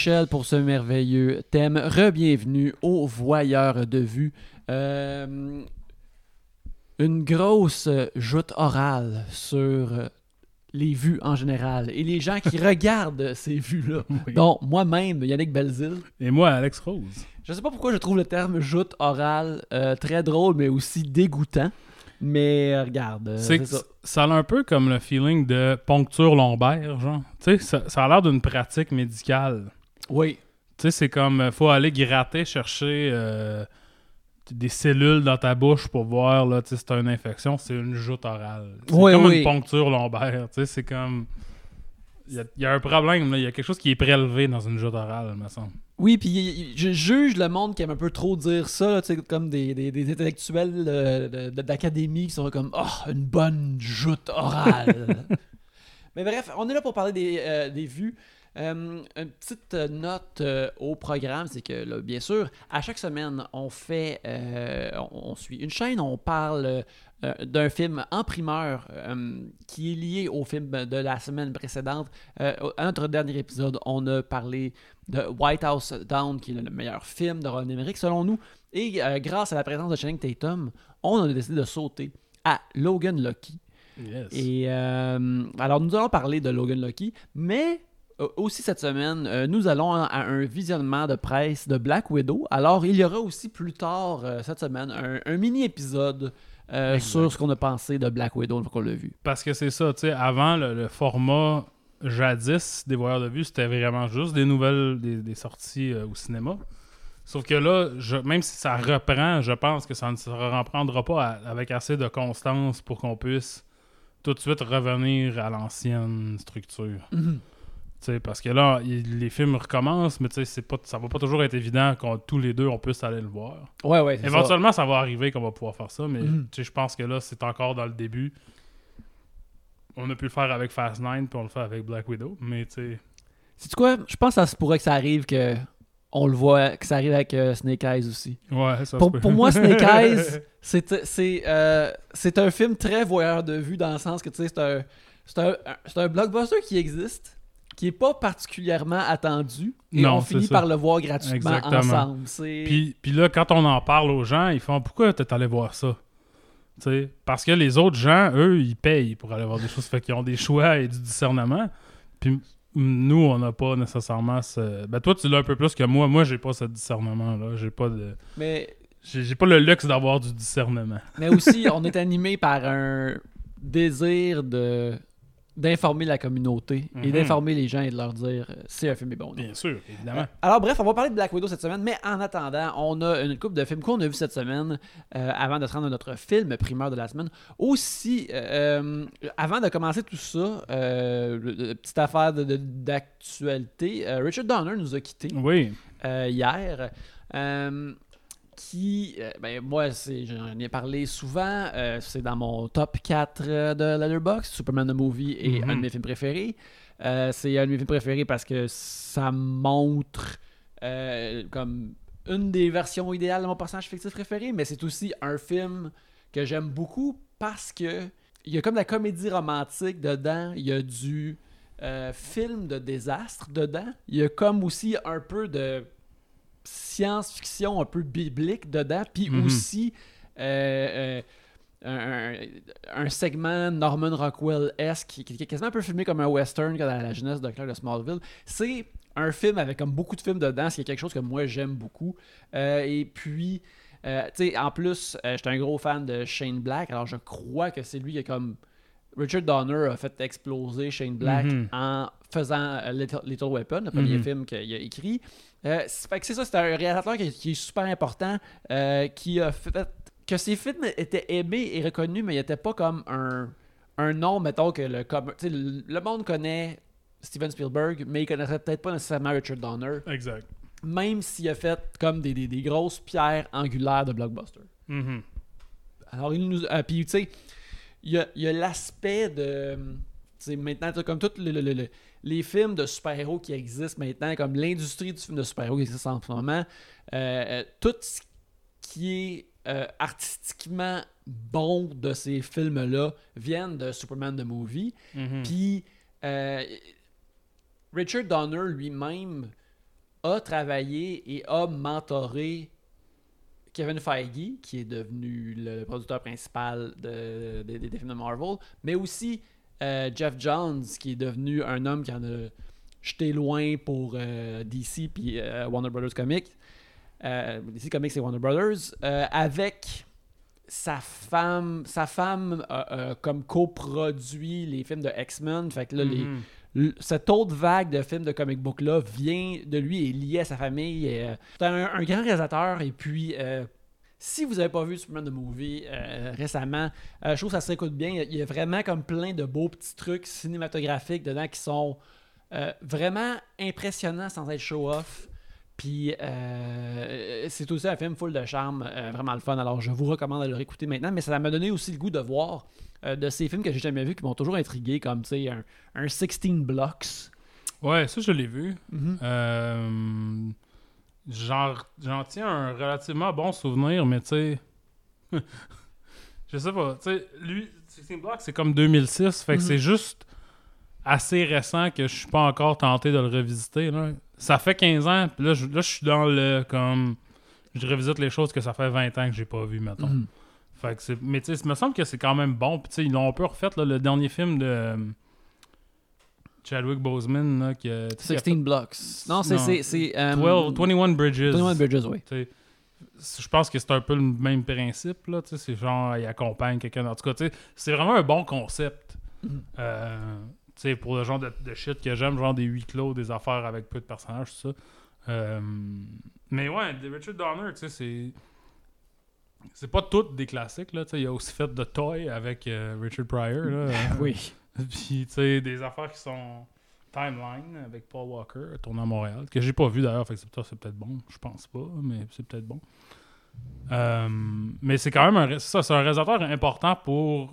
Michel pour ce merveilleux thème. Re-bienvenue au Voyeur de vue. Euh, une grosse joute orale sur les vues en général et les gens qui regardent ces vues-là. Oui. Donc, moi-même, Yannick Belzil. Et moi, Alex Rose. Je sais pas pourquoi je trouve le terme joute orale euh, très drôle, mais aussi dégoûtant. Mais euh, regarde, euh, c'est ça. ça. a un peu comme le feeling de poncture lombaire, genre. Tu sais, ça, ça a l'air d'une pratique médicale. Oui. Tu sais, c'est comme, euh, faut aller gratter, chercher euh, des cellules dans ta bouche pour voir, là, tu sais, si t'as une infection. C'est une joute orale. C'est Oui, comme oui. une poncture lombaire, tu sais, c'est comme... Il y, a- il y a un problème. Il y a quelque chose qui est prélevé dans une joute orale, me semble. Oui, puis je juge le monde qui aime un peu trop dire ça, là, tu sais, comme des, des- des intellectuels euh, d'académie qui sont comme Oh, une bonne joute orale. Mais bref, on est là pour parler des, euh, des vues. Euh, une petite note euh, au programme, c'est que là, bien sûr, à chaque semaine, on fait, euh, on, on suit une chaîne, on parle d'un film en primeur qui est lié au film de la semaine précédente. À notre dernier épisode, on a parlé de White House Down, qui est le meilleur film de Roland Emmerich selon nous. Et grâce à la présence de Channing Tatum, on a décidé de sauter à Logan Lucky. Yes. Et alors, nous allons parler de Logan Lucky, mais aussi cette semaine, euh, nous allons à un visionnement de presse de Black Widow. Alors, il y aura aussi plus tard euh, cette semaine un, un mini-épisode euh, sur ce qu'on a pensé de Black Widow une fois qu'on l'a vu. Parce que c'est ça, tu sais, avant, le, le format jadis des voyeurs de vue, c'était vraiment juste des nouvelles, des, des sorties euh, au cinéma. Sauf que là, je- même si ça reprend, je pense que ça ne se reprendra pas à- avec assez de constance pour qu'on puisse tout de suite revenir à l'ancienne structure. Mhm. Sais, parce que là, il- les films recommencent, mais c'est pas, ça va pas toujours être évident qu'on tous les deux on puisse aller le voir. Ouais, ouais, ça. Éventuellement, ça. va arriver qu'on va pouvoir faire ça, mais Mhm. sais, je pense que là, c'est encore dans le début. On a pu le faire avec Fast 9 puis on le fait avec Black Widow, mais tu sais. Quoi? Je pense que ça se pourrait que ça arrive que on le voit, que ça arrive avec euh, Snake Eyes aussi. Ouais, ça Pour, pour moi, Snake Eyes, c'est c'est, euh, un film très voyeur de vue dans le sens que c'est un, c'est un, un- c'est un blockbuster qui existe, qui est pas particulièrement attendu, et Non, on finit ça. par le voir gratuitement Exactement. ensemble. Puis, puis là, quand on en parle aux gens, ils font pourquoi t'es allé voir ça? Parce que les autres gens, eux, ils payent pour aller voir des choses. Fait qu'ils ont des choix et du discernement. Puis nous, on n'a pas nécessairement ce. Ben toi, tu l'as un peu plus que moi. Moi, j'ai pas ce discernement-là. J'ai pas de. mais, j'ai pas le luxe d'avoir du discernement. mais aussi, on est animé par un désir de d'informer la communauté et Mhm. d'informer les gens et de leur dire euh, si un film est bon. Bien sûr, évidemment. Alors bref, on va parler de Black Widow cette semaine, mais en attendant, on a une coupe de films qu'on a vu cette semaine euh, avant de se rendre à notre film primeur de la semaine. Aussi, euh, euh, avant de commencer tout ça, euh, petite affaire d'actualité, euh, Richard Donner nous a quittés Oui. euh, hier. Qui, euh, ben, moi, c'est- j'en ai parlé souvent. euh, c'est dans mon top 4 euh, de Letterboxd, Superman the Movie est Mhm. un de mes films préférés. C'est un de mes films préférés parce que ça montre comme une des versions idéales de mon personnage fictif préféré, mais c'est aussi un film que j'aime beaucoup parce que il y a comme de la comédie romantique dedans, il y a du film de désastre dedans, il y a comme aussi un peu de science-fiction un peu biblique dedans, puis Mhm. aussi euh, euh, un, segment Norman Rockwell-esque qui, qui est quasiment un peu filmé comme un western dans la jeunesse de Clark de Smallville. C'est un film avec comme beaucoup de films dedans, ce qui est quelque chose que moi j'aime beaucoup. Euh, et puis, euh, tu sais, en plus, euh, j'étais un gros fan de Shane Black, alors je crois que c'est lui qui a comme. Richard Donner a fait exploser Shane Black Mhm. en faisant Little, Little Weapon, le premier Mhm. film qu'il a écrit. Euh, fait que c'est ça, c'est un réalisateur qui, qui est super important, euh, qui a fait que ses films étaient aimés et reconnus, mais il n'était pas comme un, un nom, mettons, que le, comme, le, le monde connaît Steven Spielberg, mais il connaîtrait peut-être pas nécessairement Richard Donner, Exact. même s'il a fait comme des, des- des grosses pierres angulaires de blockbuster. Mhm. Alors, il nous. euh, puis, tu sais, il y a, il y a l'aspect de. Maintenant, comme tous le- le- le- le- les films de super-héros qui existent maintenant, comme l'industrie du film de super-héros qui existe en ce moment, euh, euh, tout ce qui est euh, artistiquement bon de ces films-là viennent de Superman the Movie. Mhm. Puis, euh, Richard Donner lui-même a travaillé et a mentoré Kevin Feige, qui est devenu le producteur principal de- de- des films de Marvel, mais aussi euh, Jeff Johns, qui est devenu un homme qui en a jeté loin pour euh, DC puis euh, Warner Brothers Comics. DC Comics et Warner Brothers, avec sa femme, sa femme comme coproduit les films de X-Men. Fait que là, Mhm. Cette autre vague de films de comic book là vient de lui et est liée à sa famille. C'est un, un grand réalisateur et puis euh, si vous n'avez pas vu Superman the Movie euh, récemment, euh, je trouve que ça s'écoute bien. Il y a- vraiment comme plein de beaux petits trucs cinématographiques dedans qui sont euh, vraiment impressionnants sans être show-off. Puis c'est aussi un film full de charme, vraiment le fun. Alors je vous recommande de le réécouter maintenant, mais ça m'a donné aussi le goût de voir de ces films que j'ai jamais vus qui m'ont toujours intrigué, comme tu sais un, un 16 Blocks. Ouais, ça, je l'ai vu. Mhm. J'en j'en tiens un relativement bon souvenir, mais tu sais. je sais pas. Tu sais, lui, 16 Blocks, c'est comme 2006. Fait que Mhm. c'est juste assez récent que je suis pas encore tenté de le revisiter. Là. Ça fait 15 ans, puis là, je, là, je suis dans le. comme Je revisite les choses que ça fait 20 ans que j'ai pas vu, mettons. Mhm. Fait que c'est- mais tu sais, il me semble que c'est quand même bon. Puis tu sais, ils l'ont un peu refait, là, le dernier film de Chadwick Boseman, là, qui a- tu sais, 16 Blocks. Non, c'est. Non. c'est, c'est euh, 12, 21 Bridges. 21 Bridges, oui. Tu sais, Je pense que c'est un peu le même principe. Là, tu sais, c'est genre, il accompagne quelqu'un. En tout cas, tu sais, c'est vraiment un bon concept. Euh, tu sais, pour le genre de, de shit que j'aime, genre des huis clos, des affaires avec peu de personnages, tout ça. Euh, mais ouais, Richard Donner, tu sais, c'est. C'est pas toutes des classiques, là. tu sais, Il a aussi fait The Toy avec euh, Richard Pryor. Là, euh, Oui. Puis, tu sais, des affaires qui sont Timeline avec Paul Walker, tourné à Montréal, que j'ai pas vu d'ailleurs, fait que c'est peut- c'est peut-être bon, je pense pas, mais c'est peut-être bon. Euh, mais c'est quand même un, ça, c'est un important pour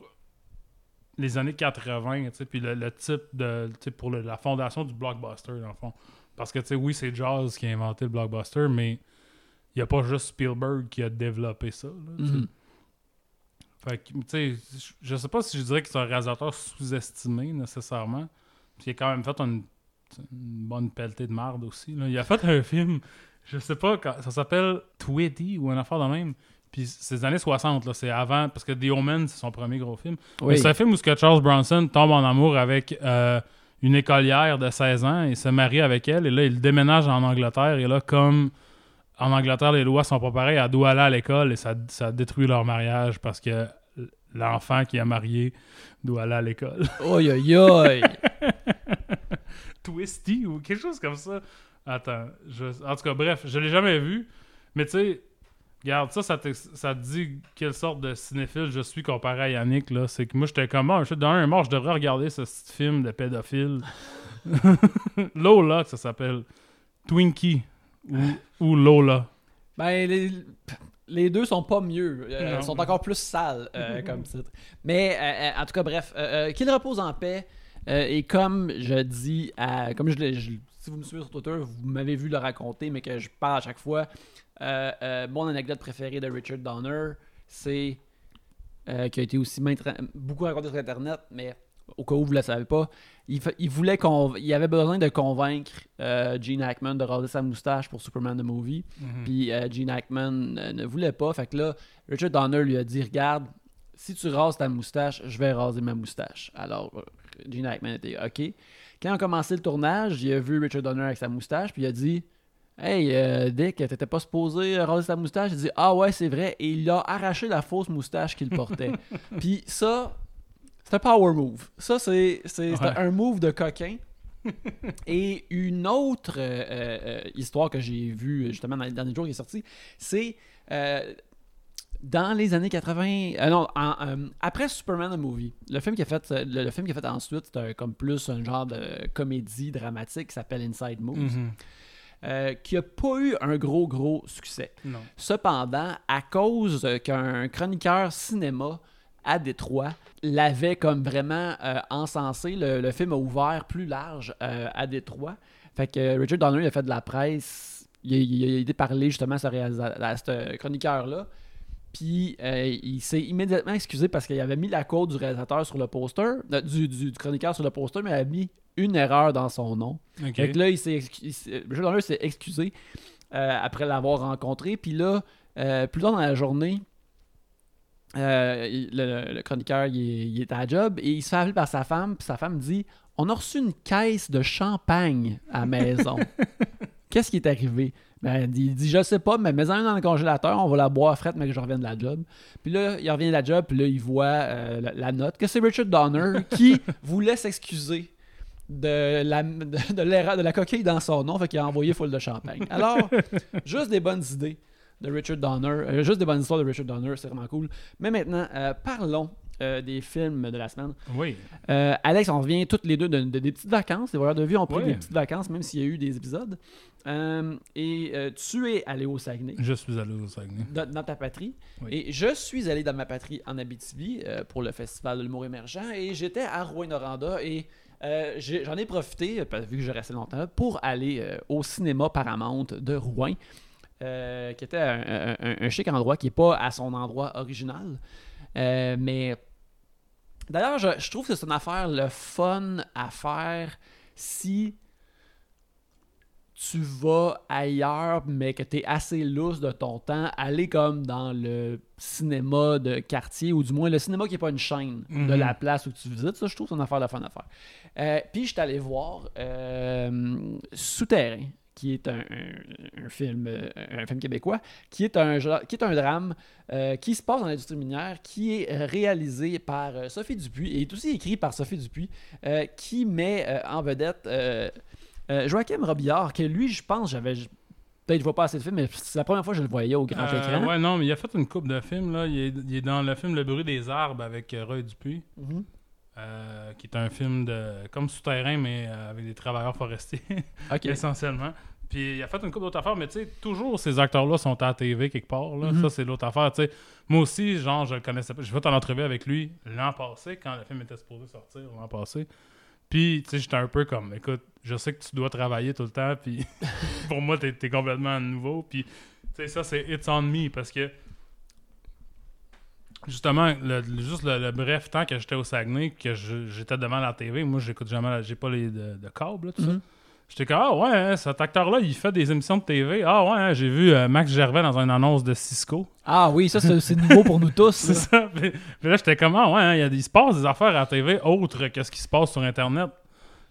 les années 80, tu sais, puis le, type de, pour la fondation du blockbuster, dans le fond. Parce que, tu sais, oui, c'est Jaws qui a inventé le blockbuster, mais il n'y a pas juste Spielberg qui a développé ça. Mhm. Fait que, tu sais, je- sais pas si je dirais que c'est un réalisateur sous-estimé nécessairement. Puis il a quand même fait une, une bonne pelletée de marde aussi. là. Il a fait un film, je sais pas, ça s'appelle Twitty ou une affaire de même. Puis c'est des années 60, là, c'est avant, parce que The Omen, c'est son premier gros film. Mais c'est un film où ce que Charles Bronson tombe en amour avec euh, une écolière de 16 ans et se marie avec elle. Et là, il déménage en Angleterre. Et là, comme en Angleterre, les lois sont pas pareilles, elle doit aller à l'école et ça, ça détruit leur mariage parce que l'enfant qui a marié doit aller à l'école. Oi, oi, oi. Twisty ou quelque chose comme ça. Attends, je- en tout cas, bref, je l'ai jamais vu. Mais tu sais, regarde, ça, ça te, ça te dit quelle sorte de cinéphile je suis comparé à Yannick. là. C'est que moi, j'étais comme, ah, je suis dans un mort, je devrais regarder ce petit film de pédophile. Lola, que ça s'appelle. Twinkie ou, ou Lola. Ben, les, les deux sont pas mieux. Euh, sont encore plus sales euh, comme titre. Mais, euh, en tout cas, bref, qu'il repose en paix. Et comme je dis, à, comme je, si vous me suivez sur Twitter, vous m'avez vu le raconter, mais que je parle à chaque fois. mon anecdote préférée de Richard Donner, c'est qui a été aussi beaucoup raconté sur Internet, mais au cas où vous ne le savez pas, il, voulait qu'on, il avait besoin de convaincre euh, Gene Hackman de raser sa moustache pour Superman the Movie. Mhm. Puis euh, Gene Hackman euh, ne voulait pas. Fait que là, Richard Donner lui a dit Regarde, si tu rases ta moustache, je vais raser ma moustache. Alors, Gene Hackman était OK. Quand on a commencé le tournage, il a vu Richard Donner avec sa moustache, puis il a dit Hey, euh, Dick, t'étais pas supposé raser ta moustache? Il a dit Ah ouais, c'est vrai. Et il a arraché la fausse moustache qu'il portait. puis ça, c'est un power move. Ça, c'est Ouais. un move de coquin. Et une autre euh, euh, histoire que j'ai vue justement dans les derniers jours qui est sortie, c'est euh, dans les années 80, euh, non, en, euh, après Superman the Movie, le film qui a fait, le, le film qui a fait ensuite, c'est comme plus un genre de comédie dramatique qui s'appelle Inside Moves, Mhm. euh, qui a pas eu un gros gros succès. Non. Cependant, à cause qu'un chroniqueur cinéma à Détroit l'avait comme vraiment euh, encensé, le, le film a ouvert plus large euh, à Détroit. Fait que Richard Donner il a fait de la presse, il a, il a été parler justement à ce, réalisa- à ce chroniqueur-là. Puis euh, il s'est immédiatement excusé parce qu'il avait mis la code du réalisateur sur le poster, du, du- du chroniqueur sur le poster, mais il avait mis une erreur dans son nom. Ok. Fait que là, il s'est Richard Donner s'est excusé après l'avoir rencontré. Puis là, plus tard dans la journée, euh, le, le chroniqueur, il est, il est à la job et il se fait appeler par sa femme. Puis sa femme dit On a reçu une caisse de champagne à la maison. Qu'est-ce qui est arrivé? Ben, Il dit Je sais pas, mais mets-en dans le congélateur, on va la boire frette, mais que je revienne de la job. Puis là, il revient de la job, puis là, il voit euh, la, la note que c'est Richard Donner qui voulait s'excuser de la, de, de l'erreur- de la coquille dans son nom, fait qu'il a envoyé full de champagne. Alors, juste des bonnes idées de Richard Donner, euh, juste des bonnes histoires de Richard Donner, c'est vraiment cool. Mais maintenant, euh, parlons euh, des films de la semaine. Oui. Alex, on revient toutes les deux de, de- des petites vacances. Les voyeurs de vue ont pris des petites vacances, même s'il y a eu des épisodes. Et tu es allé au Saguenay, Je suis allé au Saguenay. dans, dans ta patrie. Oui. Et je suis allé dans ma patrie en Abitibi pour le festival de l'humour émergent. Et j'étais à Rouen-Noranda et euh, j'en ai profité, vu que je restais longtemps pour aller euh, au cinéma Paramount de Rouen. Euh, qui était un, un- chic endroit qui n'est pas à son endroit original. Euh, mais d'ailleurs, je, je trouve que c'est une affaire le fun à faire si tu vas ailleurs, mais que tu es assez lousse de ton temps, aller comme dans le cinéma de quartier, ou du moins le cinéma qui n'est pas une chaîne de Mhm. la place où tu visites. Ça, je trouve que c'est une affaire de fun à faire. Euh, puis, je suis allé voir Souterrain, qui est un, un- un film, euh, un film québécois, qui est un, qui est un drame euh, qui se passe dans l'industrie minière, qui est euh, réalisé par Sophie Dupuis et est aussi écrit par Sophie Dupuis, euh, qui met euh, en vedette Joachim Robillard, que lui, je pense, j'avais. Peut-être je vois pas assez de films, mais c'est la première fois que je le voyais au grand écran. ouais, non, mais il a fait une coupe de films. Là. Il, est, il est dans le film Le bruit des arbres avec Roy Dupuis, Mhm. Euh, qui est un film de comme souterrain, mais euh, avec des travailleurs forestiers, essentiellement. Puis il a fait une coupe d'autres affaires, mais tu sais, toujours ces acteurs-là sont à la TV quelque part. Là. Mhm. Ça, c'est l'autre affaire. Moi aussi, genre, je le connaissais pas. J'ai fait une entrevue avec lui l'an passé, quand le film était supposé sortir l'an passé. Puis, tu sais, j'étais un peu comme, écoute, je sais que tu dois travailler tout le temps, puis pour moi, t'es es complètement nouveau. Puis, tu sais, ça, c'est It's on me, parce que, justement, le, juste le, le bref temps que j'étais au Saguenay, que je- j'étais devant la TV, moi, j'écoute jamais, la- j'ai pas les de, de câble, là, tout ça. Mhm. J'étais comme, ah ouais, hein, cet acteur-là, il fait des émissions de TV. Ah ouais, hein, j'ai vu euh, Max Gervais dans une annonce de Cisco. Ah oui, ça, c'est nouveau pour nous tous. C'est ça. Puis, puis là, j'étais comme, ah ouais, hein, il, y a il se passe des affaires à la TV autres que ce qui se passe sur Internet.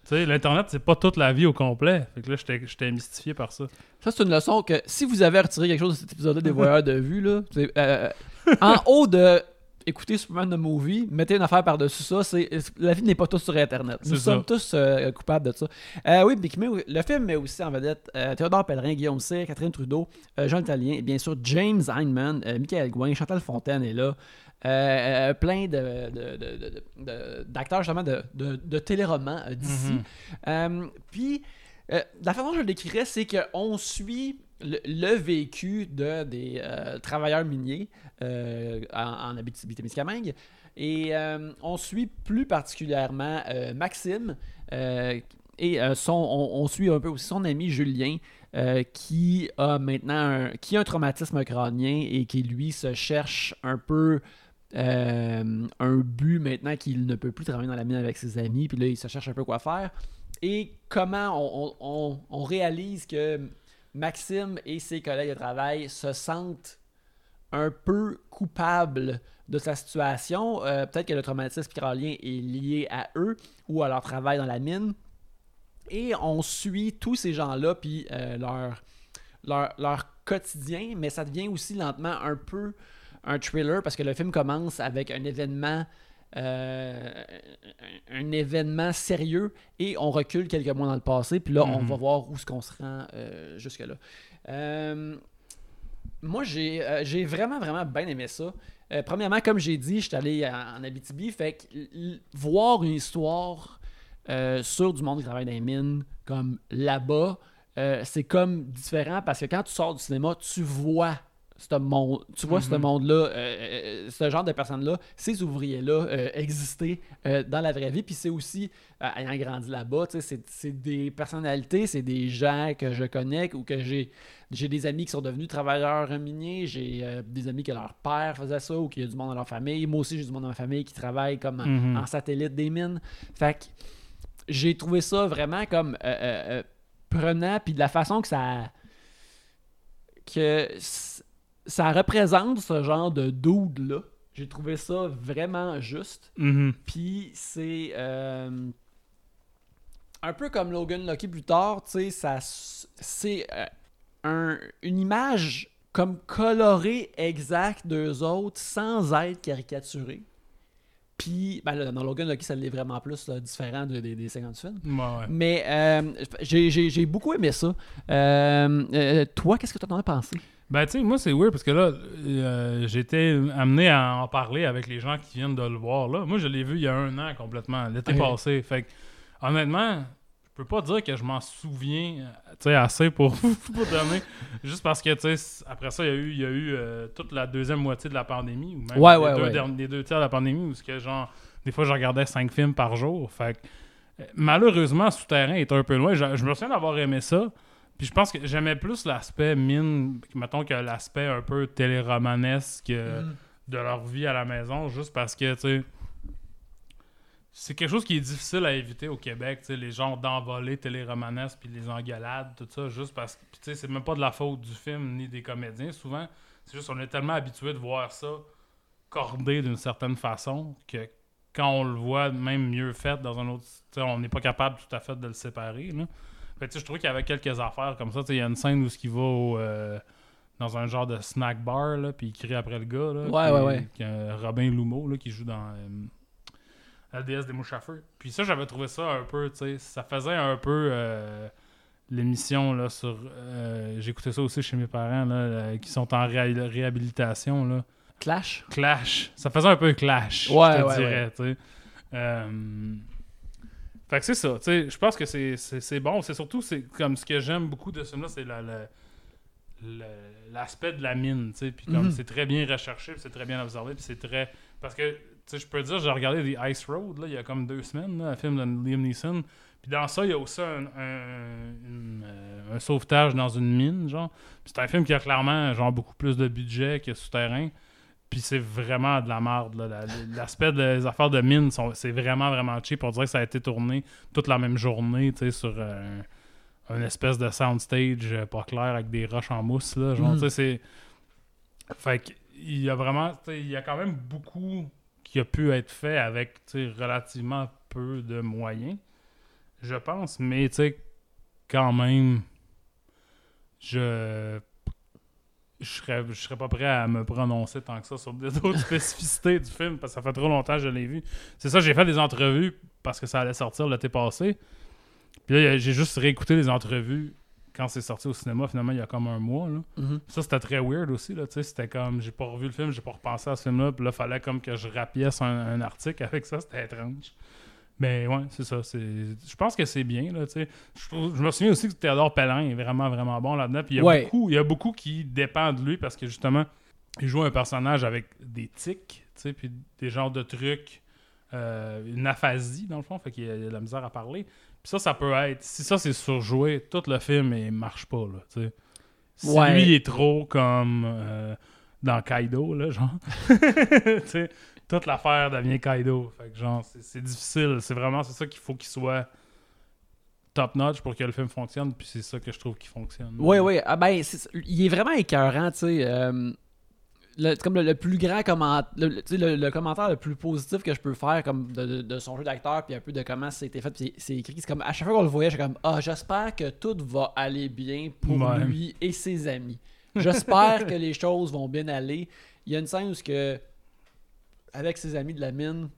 Tu sais, l'Internet, c'est pas toute la vie au complet. Fait que là, j'étais j'étais mystifié par ça. Ça, c'est une leçon que si vous avez retiré quelque chose de cet épisode-là des voyeurs de vue, là, euh, en haut de écouter Superman the Movie, mettez une affaire par-dessus ça. C'est, la vie n'est pas tous sur Internet. Nous ça. sommes tous euh, coupables de ça. Euh, oui, met- le film met aussi en vedette euh, Théodore Pellerin, Guillaume Cyr, Catherine Trudeau, euh, Jean Italien, et bien sûr James Heinemann, Michael Gouin, Chantal Fontaine est là. Euh, euh, plein de, d'acteurs justement de, téléromans euh, d'ici. Mhm. Euh, puis, la façon dont je le décrirais, c'est qu'on suit le, le vécu de, des travailleurs miniers euh, en, en Abitibi-Témiscamingue. Et euh, on suit plus particulièrement euh, Maxime et son, on, suit un peu aussi son ami Julien qui a maintenant un, qui a un traumatisme crânien et qui lui se cherche un peu un but maintenant qu'il ne peut plus travailler dans la mine avec ses amis, puis là il se cherche un peu quoi faire. Et comment on réalise que Maxime et ses collègues de travail se sentent un peu coupables de sa situation. Euh, Peut-être que le traumatisme crânien est lié à eux ou à leur travail dans la mine. Et on suit tous ces gens-là, puis euh, leur, leur, leur quotidien, mais ça devient aussi lentement un peu un thriller parce que le film commence avec un événement. euh, un, événement sérieux et on recule quelques mois dans le passé puis là on Mhm. va voir où est-ce qu'on se rend jusque là moi j'ai euh, vraiment vraiment bien aimé ça. Euh, premièrement comme j'ai dit je suis allé en, en Abitibi fait que voir une histoire euh, sur du monde qui travaille dans les mines comme là-bas euh, c'est comme différent parce que quand tu sors du cinéma tu vois ce monde, tu vois ce Mhm. monde-là, euh, euh, ce genre de personnes-là, ces ouvriers-là euh, exister euh, dans la vraie vie. Puis c'est aussi, ayant grandi là-bas, tu sais, c'est des personnalités, c'est des gens que je connais ou que j'ai j'ai des amis qui sont devenus travailleurs miniers, j'ai des amis que leur père faisait ça ou qu'il y a du monde dans leur famille. Moi aussi, j'ai du monde dans ma famille qui travaille comme en, Mhm. en satellite des mines. Fait que j'ai trouvé ça vraiment comme prenant, puis de la façon que ça. que ça représente ce genre de dude-là. J'ai trouvé ça vraiment juste. Mhm. Puis c'est euh, un peu comme Logan Lucky plus tard, tu sais, ça c'est euh, un- une image comme colorée exacte d'eux autres sans être caricaturée. Puis, ben là, dans Logan Lucky, ça l'est vraiment plus là, différent de- des- des 50 films. Ouais, ouais. Mais euh, j'ai- beaucoup aimé ça. Euh, toi, qu'est-ce que tu en as pensé? Ben, tu sais, moi, c'est weird parce que là, euh, été amené à en parler avec les gens qui viennent de le voir. Là. Moi, je l'ai vu il y a un an complètement, l'été passé. Fait que, honnêtement, je peux pas dire que je m'en souviens euh, tu sais, assez pour, pour donner. Juste parce que, tu sais, après ça, il y a eu, y a eu euh, toute la deuxième moitié de la pandémie, ou même Ouais, les, ouais, deux ouais. derniers- les deux tiers de la pandémie, où ce que, genre, des fois, je regardais cinq films par jour. Fait que, malheureusement, Souterrain est un peu loin. Je, je me souviens d'avoir aimé ça. Puis je pense que j'aimais plus l'aspect mine, mettons que l'aspect un peu téléromanesque euh, de leur vie à la maison, juste parce que, tu sais, c'est quelque chose qui est difficile à éviter au Québec, tu sais, les genres d'envolées téléromanesques puis les engueulades, tout ça, juste parce que, tu sais, c'est même pas de la faute du film ni des comédiens, souvent, c'est juste on est tellement habitué de voir ça cordé d'une certaine façon que quand on le voit même mieux fait dans un autre, tu sais, on n'est pas capable tout à fait de le séparer, là. Fait je trouvais qu'il y avait quelques affaires comme ça. Il y a une scène où il va au, euh, dans un genre de snack bar, là, puis il crie après le gars. Là, Ouais, qui- ouais, ouais. Robin Lumeau, là, qui joue dans euh, La déesse des mouches à feu. Puis ça, j'avais trouvé ça un peu, tu sais, ça faisait un peu euh, l'émission là, sur. euh, J'écoutais ça aussi chez mes parents, là, qui sont en réha- réhabilitation. Là. Clash? Clash. Ça faisait un peu clash, Ouais, je te ouais, dirais, tu sais. Euh, Fait que c'est ça, tu sais, je pense que c'est- c'est c'est bon. C'est surtout, c'est comme ce que j'aime beaucoup de ce film-là, c'est la- l'aspect de la mine, tu sais. Puis comme Mhm. c'est très bien recherché, puis c'est très bien observé, puis c'est très... Parce que, tu sais, je peux dire, j'ai regardé The Ice Road, là, il y a comme deux semaines, là, un film de Liam Neeson. Puis dans ça, il y a aussi un, un- une, euh, un sauvetage dans une mine, genre. Puis c'est un film qui a clairement, genre, beaucoup plus de budget que Souterrain. Puis c'est vraiment de la merde. L'aspect des affaires de mine, c'est vraiment, vraiment cheap. On dirait que ça a été tourné toute la même journée, tu sais, sur euh, un, espèce de soundstage euh, pas clair avec des roches en mousse, là. Genre, tu sais, c'est... Fait qu'il y a vraiment... tu sais, Il y a quand même beaucoup qui a pu être fait avec, tu sais, relativement peu de moyens, je pense. Mais, tu sais, quand même, je je serais, je serais pas prêt à me prononcer tant que ça sur des autres spécificités du film parce que ça fait trop longtemps que je l'ai vu. C'est ça, j'ai fait des entrevues parce que ça allait sortir l'été passé. Puis là, j'ai juste réécouté les entrevues quand c'est sorti au cinéma, finalement, il y a comme un mois. Là. Mhm. Ça, c'était très weird aussi. Là, tu sais, c'était comme, j'ai pas revu le film, j'ai pas repensé à ce film-là. Puis là, fallait comme que je rapièce un, un article avec ça. C'était étrange. Mais ouais, c'est ça. Je pense que c'est bien. Là, je, je me souviens aussi que Théodore Pellin est vraiment, vraiment bon là-dedans. Puis il y, a Ouais. beaucoup, il y a beaucoup qui dépendent de lui parce que justement, il joue un personnage avec des tics, puis des genres de trucs, euh, une aphasie dans le fond, fait qu'il a de la misère à parler. Puis ça, ça peut être, si ça c'est surjoué, tout le film il marche pas là. Si Ouais. lui il est trop comme euh, dans Kaido là, genre, toute l'affaire devient Kaido, fait que genre c'est difficile, c'est vraiment c'est ça qu'il faut qu'il soit top notch pour que le film fonctionne, puis c'est ça que je trouve qui fonctionne. Oui, oui. Ah ben, il est vraiment écœurant, tu sais. euh, comme le, le plus grand commentaire, le, le- commentaire le plus positif que je peux faire comme de, de- de son jeu d'acteur, puis un peu de comment c'était fait, puis c'est écrit. C'est comme à chaque fois qu'on le voyait, j'étais comme Ah, j'espère que tout va aller bien pour Ouais. lui et ses amis. J'espère que les choses vont bien aller. Il y a une scène où ce que, avec ses amis de la mine,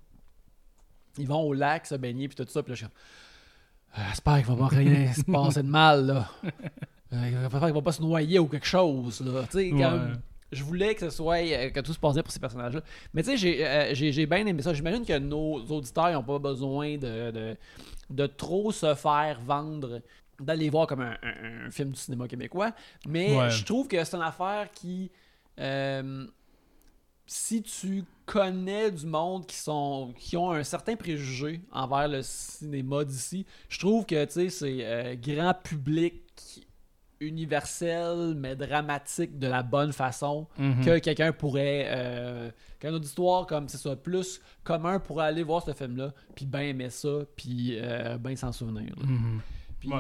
ils vont au lac se baigner, puis tout ça, puis là, je suis comme Ah, J'espère qu'il va pas rien se passer de mal, là. Euh, J'espère qu'il va pas se noyer ou quelque chose, là. Tu sais, Ouais. je voulais que ce soit euh, que tout se passe bien pour ces personnages-là. Mais tu sais, j'ai, euh, bien aimé ça. J'imagine que nos auditeurs n'ont pas besoin de, de, de trop se faire vendre d'aller voir comme un, un- un film du cinéma québécois. Mais Ouais. je trouve que c'est une affaire qui. euh, si tu connais du monde qui sont qui ont un certain préjugé envers le cinéma d'ici, je trouve que tu sais c'est euh, grand public universel, mais dramatique de la bonne façon Mhm. que quelqu'un pourrait. Euh, qu'un auditoire comme c'est ça, plus commun pourrait aller voir ce film-là, puis bien aimer ça, puis euh, bien s'en souvenir. là. Mhm. Puis, Ouais.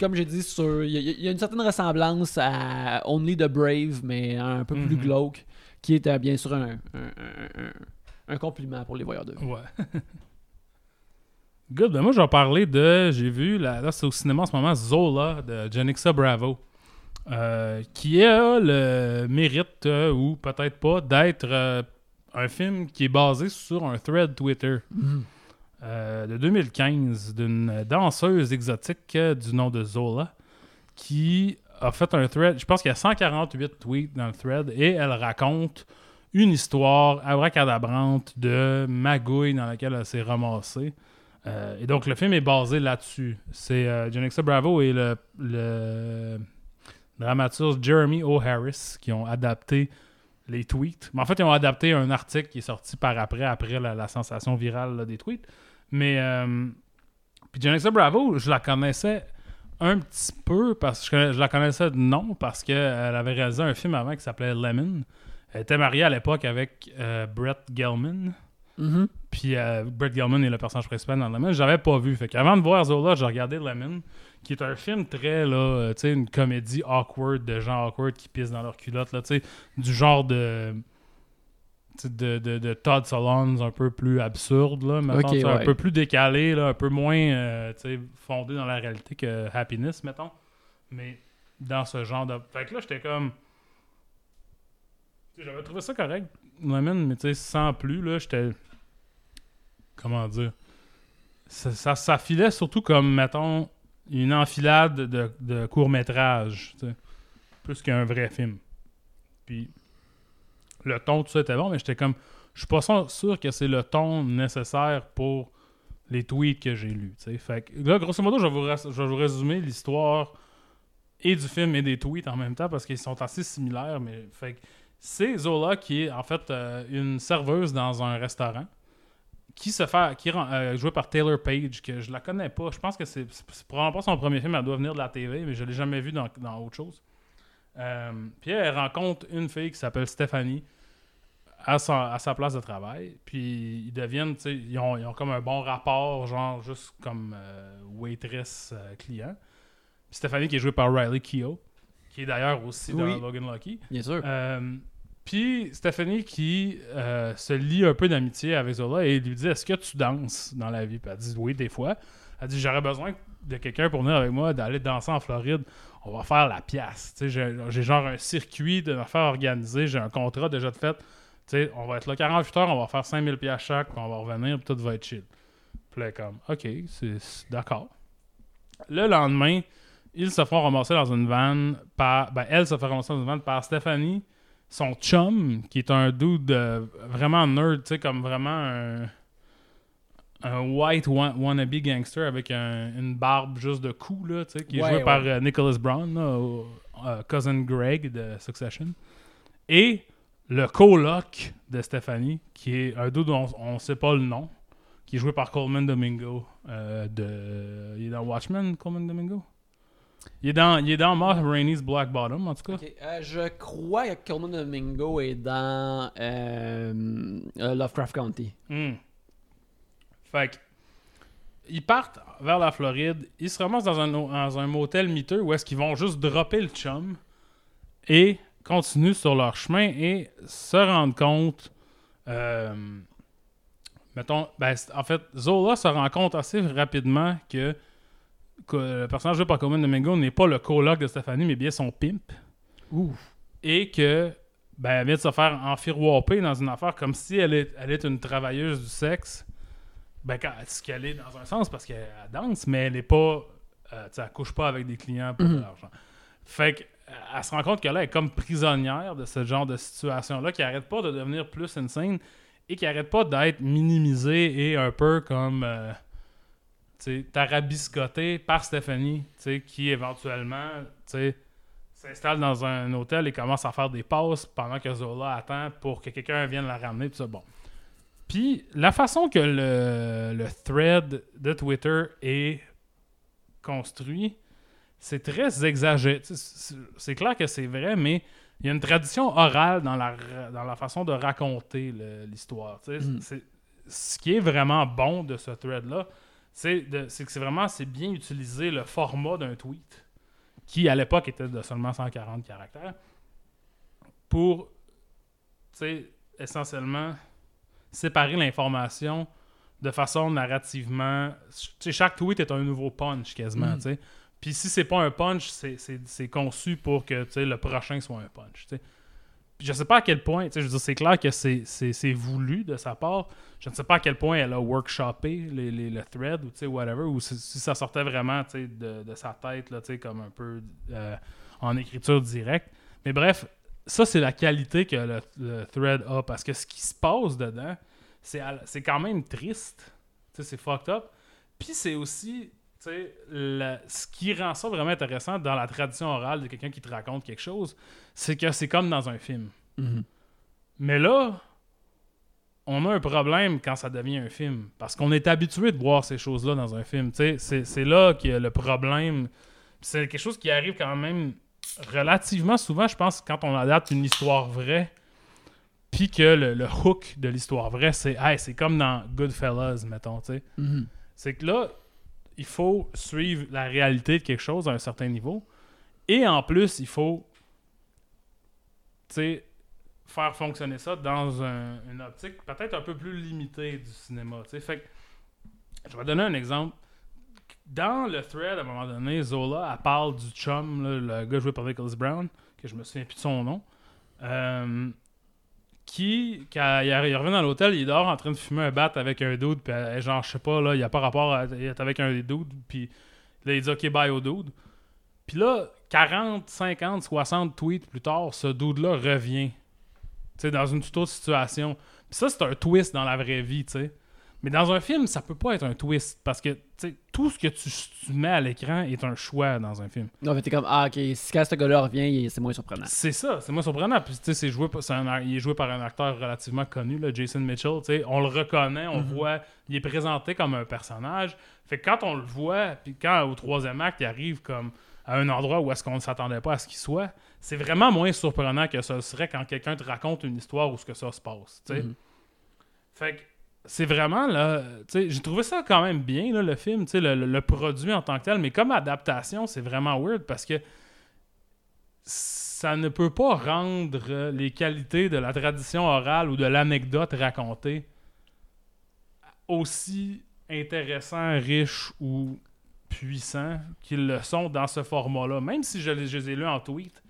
comme j'ai dit, sur- il y, a- il y a une certaine ressemblance à Only the Brave, mais un peu plus Mhm. glauque, qui est euh, bien sûr un, un- un- un- un compliment pour les voyeurs de vue. Ouais. Good. Ben moi, je vais parler de. J'ai vu, là, là c'est au cinéma en ce moment, Zola de Janixa Bravo. euh, qui a le mérite, euh, ou peut-être pas, d'être euh, un film qui est basé sur un thread Twitter euh, de 2015 d'une danseuse exotique du nom de Zola qui a fait un thread. Je pense qu'il y a 148 tweets dans le thread et elle raconte une histoire abracadabrante de magouille dans laquelle elle s'est ramassée. Euh, et donc, le film est basé là-dessus. C'est euh, Bravo et le, le dramaturge Jeremy O. Harris qui ont adapté les tweets. Mais en fait, ils ont adapté un article qui est sorti par après, après la, sensation virale des tweets. Mais, euh, puis Bravo, je la connaissais un petit peu parce que je la connaissais de nom parce qu'elle avait réalisé un film avant qui s'appelait Lemon. Elle était mariée à l'époque avec euh, Brett Gelman. Mhm. Puis euh, Brett Gelman est le personnage principal dans Lemon. Je l'avais pas vu. Fait qu'avant de voir Zola, j'ai regardé Lemon, qui est un film très, là, euh, tu sais, une comédie awkward de gens awkward qui pissent dans leur culotte, là, tu sais, du genre de. De, de, de Todd Solondz un peu plus absurde, là, mettons, un peu plus décalé, là, un peu moins euh, fondé dans la réalité que Happiness, mettons. Mais dans ce genre de. Fait que là, j'étais comme. J'avais trouvé ça correct, mais tu sais, sans plus, là, j'étais. Comment dire ça, ça, ça filait surtout comme, mettons, une enfilade de, de court-métrage, plus qu'un vrai film. Puis, le ton, tout ça était bon, mais j'étais comme, je suis pas sûr que c'est le ton nécessaire pour les tweets que j'ai lus. Fait que, là, grosso modo, je vais vous, je vais vous résumer l'histoire et du film et des tweets en même temps parce qu'ils sont assez similaires, mais fait c'est Zola qui est en fait euh, une serveuse dans un restaurant qui se fait qui euh, jouée par Taylor Page que je la connais pas je pense que c'est probablement pas son premier film elle doit venir de la TV mais je l'ai jamais vu dans, dans autre chose Euh, puis elle rencontre une fille qui s'appelle Stéphanie à sa, à sa place de travail puis ils deviennent tu sais ils ont, ils ont comme un bon rapport genre juste comme euh, waitress euh, Stéphanie qui est jouée par Riley Keough qui est d'ailleurs aussi dans. Logan Lucky Bien sûr. euh, puis Stéphanie qui euh, se lie un peu d'amitié avec Zola et lui dit Est-ce que tu danses dans la vie? Puis elle dit Oui, des fois. Elle dit J'aurais besoin de quelqu'un pour venir avec moi, d'aller danser en Floride. On va faire la pièce. J'ai genre un circuit de affaires organisées, j'ai un contrat déjà de fait. On va être là 48 heures, on va faire 5000 pièces chaque, puis on va revenir, puis tout va être chill. Puis comme Ok, c'est d'accord. Le lendemain, ils se font ramasser dans une vanne par. Ben, elle se fait ramasser dans une vanne par Stéphanie, son chum, qui est un dude euh, vraiment nerd, tu sais, comme vraiment un. Un white wa- wannabe gangster avec un- une barbe juste de cou, là, tu sais, qui est Ouais, joué ouais. par euh, Nicholas Brown, là, au- euh, cousin Greg de Succession. Et le coloc de Stéphanie, qui est un dude dont on ne sait pas le nom, qui est joué par Coleman Domingo. euh, de... Il est dans Watchmen, Coleman Domingo? Il est dans, il est dans Ma Rainey's Black Bottom, en tout cas. Euh, je crois que Coleman Domingo est dans euh, Lovecraft County. Hmm. Fait que, ils partent vers la Floride, ils se ramassent dans un, dans un motel miteux où est-ce qu'ils vont juste dropper le chum et continuent sur leur chemin et se rendre compte. euh, mettons, ben, en fait, Zola se rend compte assez rapidement que, que le personnage joué par Coleman Domingo n'est pas le coloc de Stéphanie, mais bien son pimp. Et que ben, elle vient de se faire enfiroiper dans une affaire comme si elle est, elle est une travailleuse du sexe. Ben, quand, ce qu'elle est dans un sens parce qu'elle elle danse, mais elle est pas. euh, tu sais, elle couche pas avec des clients pour de Mhm. l'argent. Fait que, elle se rend compte que là, elle est comme prisonnière de ce genre de situation-là, qui arrête pas de devenir plus insane et qui arrête pas d'être minimisée et un peu comme. euh, tarabiscotée par Stéphanie, qui éventuellement, s'installe dans un hôtel et commence à faire des passes pendant que Zola attend pour que quelqu'un vienne la ramener, tout ça. Bon. Puis, la façon que le, le thread de Twitter est construit, c'est très exagéré. C'est clair que c'est vrai, mais il y a une tradition orale dans la, dans la façon de raconter l'histoire. C'est- Ce qui est vraiment bon de ce thread-là, c'est que c'est vraiment c'est bien utiliser le format d'un tweet, qui à l'époque était de seulement 140 caractères, pour, essentiellement séparer l'information de façon narrativement. Chaque tweet est un nouveau punch quasiment, sais. Puis si c'est pas un punch, c'est- conçu pour que le prochain soit un punch. tu sais. Puis je sais pas à quel point, tu sais, je veux dire, c'est clair que c'est- voulu de sa part. Je ne sais pas à quel point elle a workshoppé les, les- le thread ou whatever, ou si, si ça sortait vraiment de, de sa tête, là, comme un peu euh, en écriture directe. Mais bref, ça, c'est la qualité que le, le thread a. Parce que ce qui se passe dedans, c'est quand même triste. C'est fucked up. Puis c'est aussi, le- ce qui rend ça vraiment intéressant dans la tradition orale de quelqu'un qui te raconte quelque chose, c'est que c'est comme dans un film. Mhm. Mais là, on a un problème quand ça devient un film. Parce qu'on est habitué de voir ces choses-là dans un film. C'est là qu'il y a le problème. C'est quelque chose qui arrive quand même relativement souvent, je pense, quand on adapte une histoire vraie. Puis que le, le hook de l'histoire vraie, c'est hey, c'est comme dans Goodfellas, mettons. tu sais. Mhm. C'est que là, il faut suivre la réalité de quelque chose à un certain niveau. Et en plus, il faut faire fonctionner ça dans un- une optique peut-être un peu plus limitée du cinéma. Fait que, je vais donner un exemple. Dans le thread, à un moment donné, Zola, elle parle du chum, le gars joué par Nicholas Brown, que je me souviens plus de son nom, euh, qui, quand il, revient dans l'hôtel, il est dehors en train de fumer un bat avec un dude, puis elle- genre, je sais pas, là, il a pas rapport à il est avec un des puis là, il dit OK, bye au dude. Puis là, 40, 50, 60 tweets plus tard, ce dude-là revient. Tu sais, dans une toute autre situation. Puis ça, c'est un twist dans la vraie vie, tu sais. Mais dans un film, ça peut pas être un twist parce que tout ce que tu, tu mets à l'écran est un choix dans un film. Non, mais t'es comme, ah, ok, si quand ce gars-là revient, c'est moins surprenant. C'est ça, c'est moi surprenant. Puis, tu sais, c'est joué, par- c'est un- il est joué par un acteur relativement connu, là, Jason Mitchell. tu sais. On le reconnaît, on voit, il est présenté comme un personnage. Fait que quand on le voit, puis quand au troisième acte, il arrive comme à un endroit où est-ce qu'on ne s'attendait pas à ce qu'il soit, c'est vraiment moins surprenant que ce serait quand quelqu'un te raconte une histoire où ce que ça se passe. sais. Mhm. Fait que c'est vraiment là, j'ai trouvé ça quand même bien le film, le, le- produit en tant que tel, mais comme adaptation, c'est vraiment weird parce que ça ne peut pas rendre les qualités de la tradition orale ou de l'anecdote racontée aussi intéressants, riches ou puissants qu'ils le sont dans ce format-là. Même si je je les ai lus en tweet,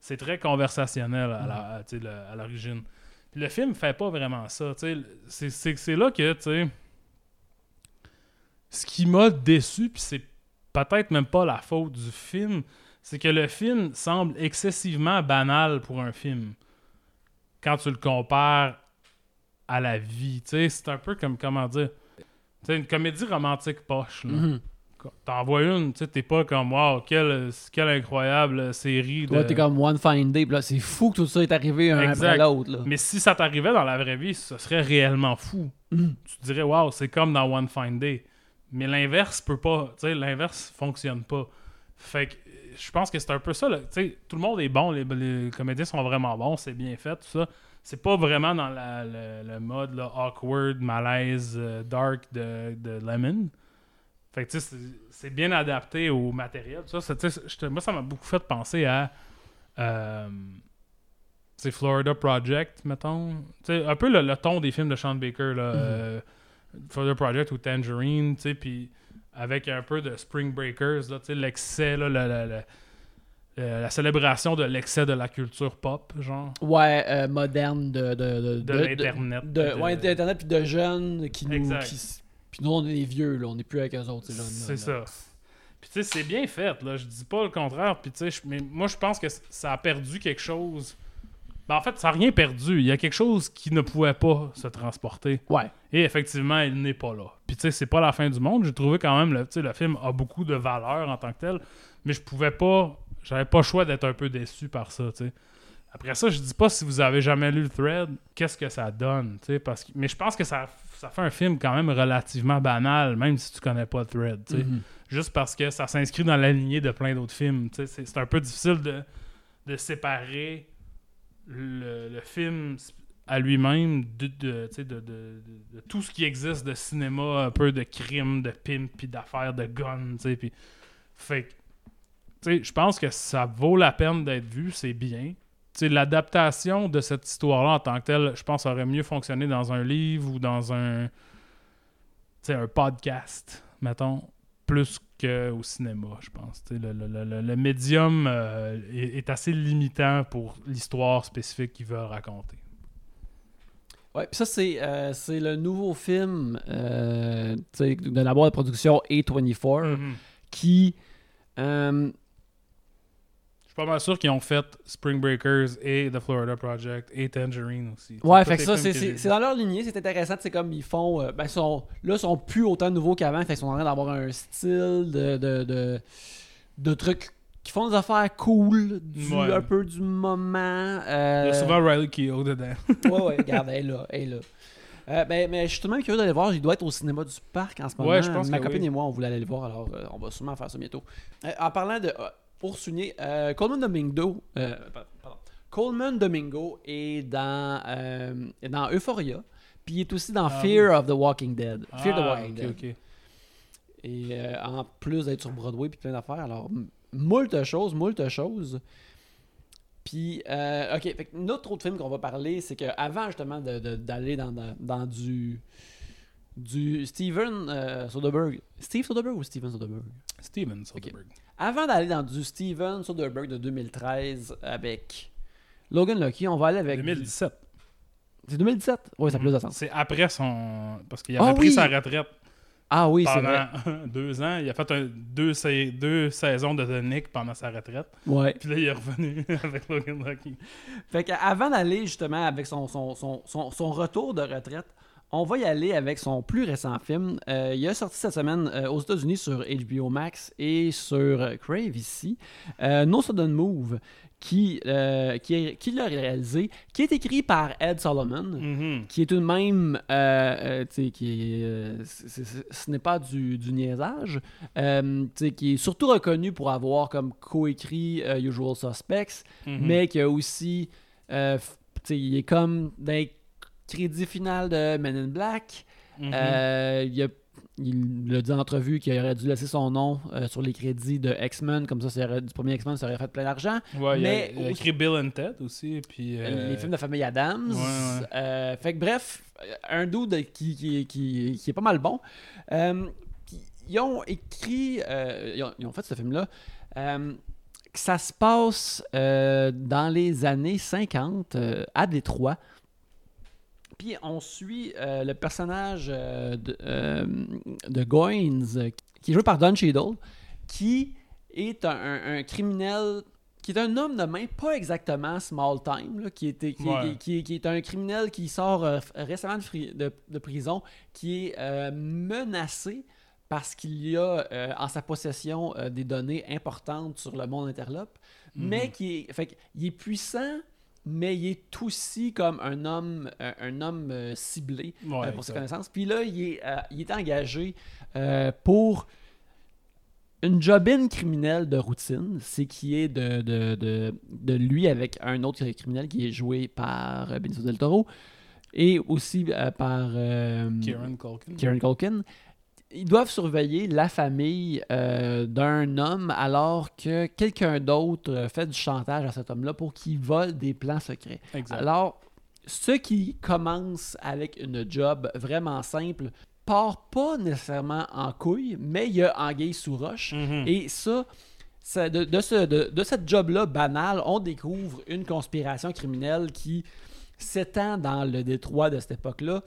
c'est très conversationnel à l'origine. Le film fait pas vraiment ça. C'est- C'est c'est là que, ce qui m'a déçu, puis c'est peut-être même pas la faute du film, c'est que le film semble excessivement banal pour un film. Quand tu le compares à la vie. C'est un peu comme, comment dire, sais, une comédie romantique poche. là. Mhm. T'en vois une, tu sais, t'es pas comme, wow, quelle, quelle incroyable série. Toi, de... t'es comme One Fine Day, là, c'est fou que tout ça est arrivé un Exact. après l'autre. Mais si ça t'arrivait dans la vraie vie, ce serait réellement fou. Mhm. Tu te dirais, wow, c'est comme dans One Fine Day. Mais l'inverse peut pas, tu sais, l'inverse fonctionne pas. Fait que je pense que c'est un peu ça. Tu sais, tout le monde est bon, les, les comédiens sont vraiment bons, c'est bien fait, tout ça. C'est pas vraiment dans la- le, le mode là, awkward, malaise, euh, dark de, de Lemon. Fait que tu sais, c'est- bien adapté au matériel. Ça, c'est- moi, ça m'a beaucoup fait penser à. euh, Florida Project, mettons. Un peu le, le ton des films de Sean Baker, là. euh, Florida Project ou Tangerine, tu sais, puis avec un peu de Spring Breakers, là, l'excès, là, le- le- le- le- la célébration de l'excès de la culture pop, genre. Ouais, euh, moderne de... De, de, De l'Internet, De, Ouais, d'Internet, puis de jeunes qui nous... Qui puis nous, on est vieux, là. On n'est plus avec eux autres, ces. C'est ça. Puis tu sais, c'est bien fait, là. Je dis pas le contraire. Puis tu sais, mais moi, je pense que ça a perdu quelque chose. Ben, en fait, ça n'a rien perdu. Il y a quelque chose qui ne pouvait pas se transporter. Ouais. Et effectivement, il n'est pas là. Puis tu sais, c'est pas la fin du monde. J'ai trouvé quand même, le, tu sais, le film a beaucoup de valeur en tant que tel. Mais je pouvais pas... J'avais pas le choix d'être un peu déçu par ça, tu sais. Après ça, je dis pas si vous avez jamais lu le thread, qu'est-ce que ça donne, tu sais, parce que... Mais je pense que ça, ça fait un film quand même relativement banal, même si tu connais pas Thread. tu sais. Mhm. Juste parce que ça s'inscrit dans la lignée de plein d'autres films. tu sais. C'est c'est un peu difficile de, de séparer le, le film à lui-même de, de, de, de- de- tout ce qui existe de cinéma, un peu de crime, de pimp, puis d'affaires, de guns. tu sais, puis- Fait que, tu sais, je pense que ça vaut la peine d'être vu, c'est bien. L'adaptation de cette histoire-là en tant que telle, je pense, aurait mieux fonctionné dans un livre ou dans un, un podcast, mettons, plus qu'au cinéma, je pense. Le, le- le- le- médium euh, est, est assez limitant pour l'histoire spécifique qu'il veut raconter. Ouais, puis ça, c'est euh, le nouveau film euh, de la boîte de production A24 Mhm. qui. Suis pas mal sûr qu'ils ont fait Spring Breakers et The Florida Project et Tangerine aussi. Ouais, fait que ça, c'est- dans leur lignée, c'est intéressant, c'est comme ils font, euh, ben, sont, là, ils sont plus autant nouveaux qu'avant, fait qu'ils sont en train d'avoir un style de, de, de, de trucs qui font des affaires cool, du, Ouais. un peu du moment. euh, Il y a souvent Riley Keough dedans. Ouais, ouais, regarde, elle est là, elle est là. Euh, ben, mais je suis même curieux d'aller voir. Il doit être au cinéma du parc en ce moment. Ouais, je pense Ma que copine oui. et moi, on voulait aller le voir, alors euh, on va sûrement faire ça bientôt. Euh, en parlant de. Euh, pour souligner, euh, Coleman Domingo. euh, pardon. Coleman Domingo est dans, euh, est dans Euphoria. Puis il est aussi dans Ah Fear of the Walking Dead. Fear the Ah, Walking Dead. Et euh, en plus d'être sur Broadway puis plein d'affaires, alors moult choses, moult choses. Puis, euh, ok, fait notre autre film qu'on va parler, c'est qu'avant justement d'aller dans, dans, dans du du Steven euh, Soderbergh. Steve Soderbergh ou Steven Soderbergh? Steven Soderbergh. Avant d'aller dans du Steven Soderbergh de 2013 avec Logan Lucky, on va aller avec. du- 2017. C'est 2017? Oui, ça a plus de sens. C'est après son. Parce qu'il avait Ah pris oui! sa retraite Ah oui, c'est vrai. pendant deux ans. Il a fait un- deux, sa- deux saisons de The Nick pendant sa retraite. Ouais. Puis là, il est revenu avec Logan Lucky. Fait qu'avant d'aller justement avec son, son, son, son, son retour de retraite, on va y aller avec son plus récent film. Euh, il a sorti cette semaine euh, aux États-Unis sur HBO Max et sur euh, Crave ici. Euh, no Sudden Move, qui, euh, qui, l'a réalisé, qui est écrit par Ed Solomon. Mhm. Qui est tout de même, euh, euh, qui est, ce n'est pas du, du niaisage, qui est surtout reconnu pour avoir comme coécrit Usual Suspects, Mhm. mais qui a aussi, il est comme dans les crédits final de Men in Black. Mhm. Euh, il, a, il a dit en entrevue qu'il aurait dû laisser son nom euh, sur les crédits de X-Men, comme ça, ça du premier X-Men, ça aurait fait plein d'argent. Ouais, il, a, mais il a écrit Bill and Ted aussi. Puis, euh, Les films de famille Adams. ouais, ouais. Fait que bref, un dude qui, qui, qui, qui est pas mal bon. Ils ont écrit, ils, ont, ils ont fait ce film-là, que ça se passe dans les années 50 euh, à Détroit. Puis on suit euh, le personnage euh, de, euh, de Goins, qui est joué par Don Cheadle, qui est un, un- un criminel, qui est un homme de main, pas exactement small time, là, qui, qui, Ouais. qui- qui- qui est un criminel qui sort euh, récemment de, fri- de- de prison, qui est menacé parce qu'il y a euh, en sa possession euh, des données importantes sur le monde interlope, mais qui est, fait, il est puissant, mais il est aussi comme un homme, un, un homme euh, ciblé Ouais, euh, pour ses connaissances. Puis là, il est, euh, il est engagé euh, pour une jobine criminelle de routine, c'est qui est de, de, de, de lui avec un autre criminel qui est joué par euh, Benicio del Toro et aussi euh, par euh, Kieran Culkin. Kieran Culkin. Ils doivent surveiller la famille euh, d'un homme alors que quelqu'un d'autre fait du chantage à cet homme-là pour qu'il vole des plans secrets. Exact. Alors, ce qui commence avec une job vraiment simple part pas nécessairement en couille, mais il y a anguille sous roche. Mhm. Et ça, ça- de, de ce, de, de cette job-là banale, on découvre une conspiration criminelle qui s'étend dans le détroit de cette époque-là,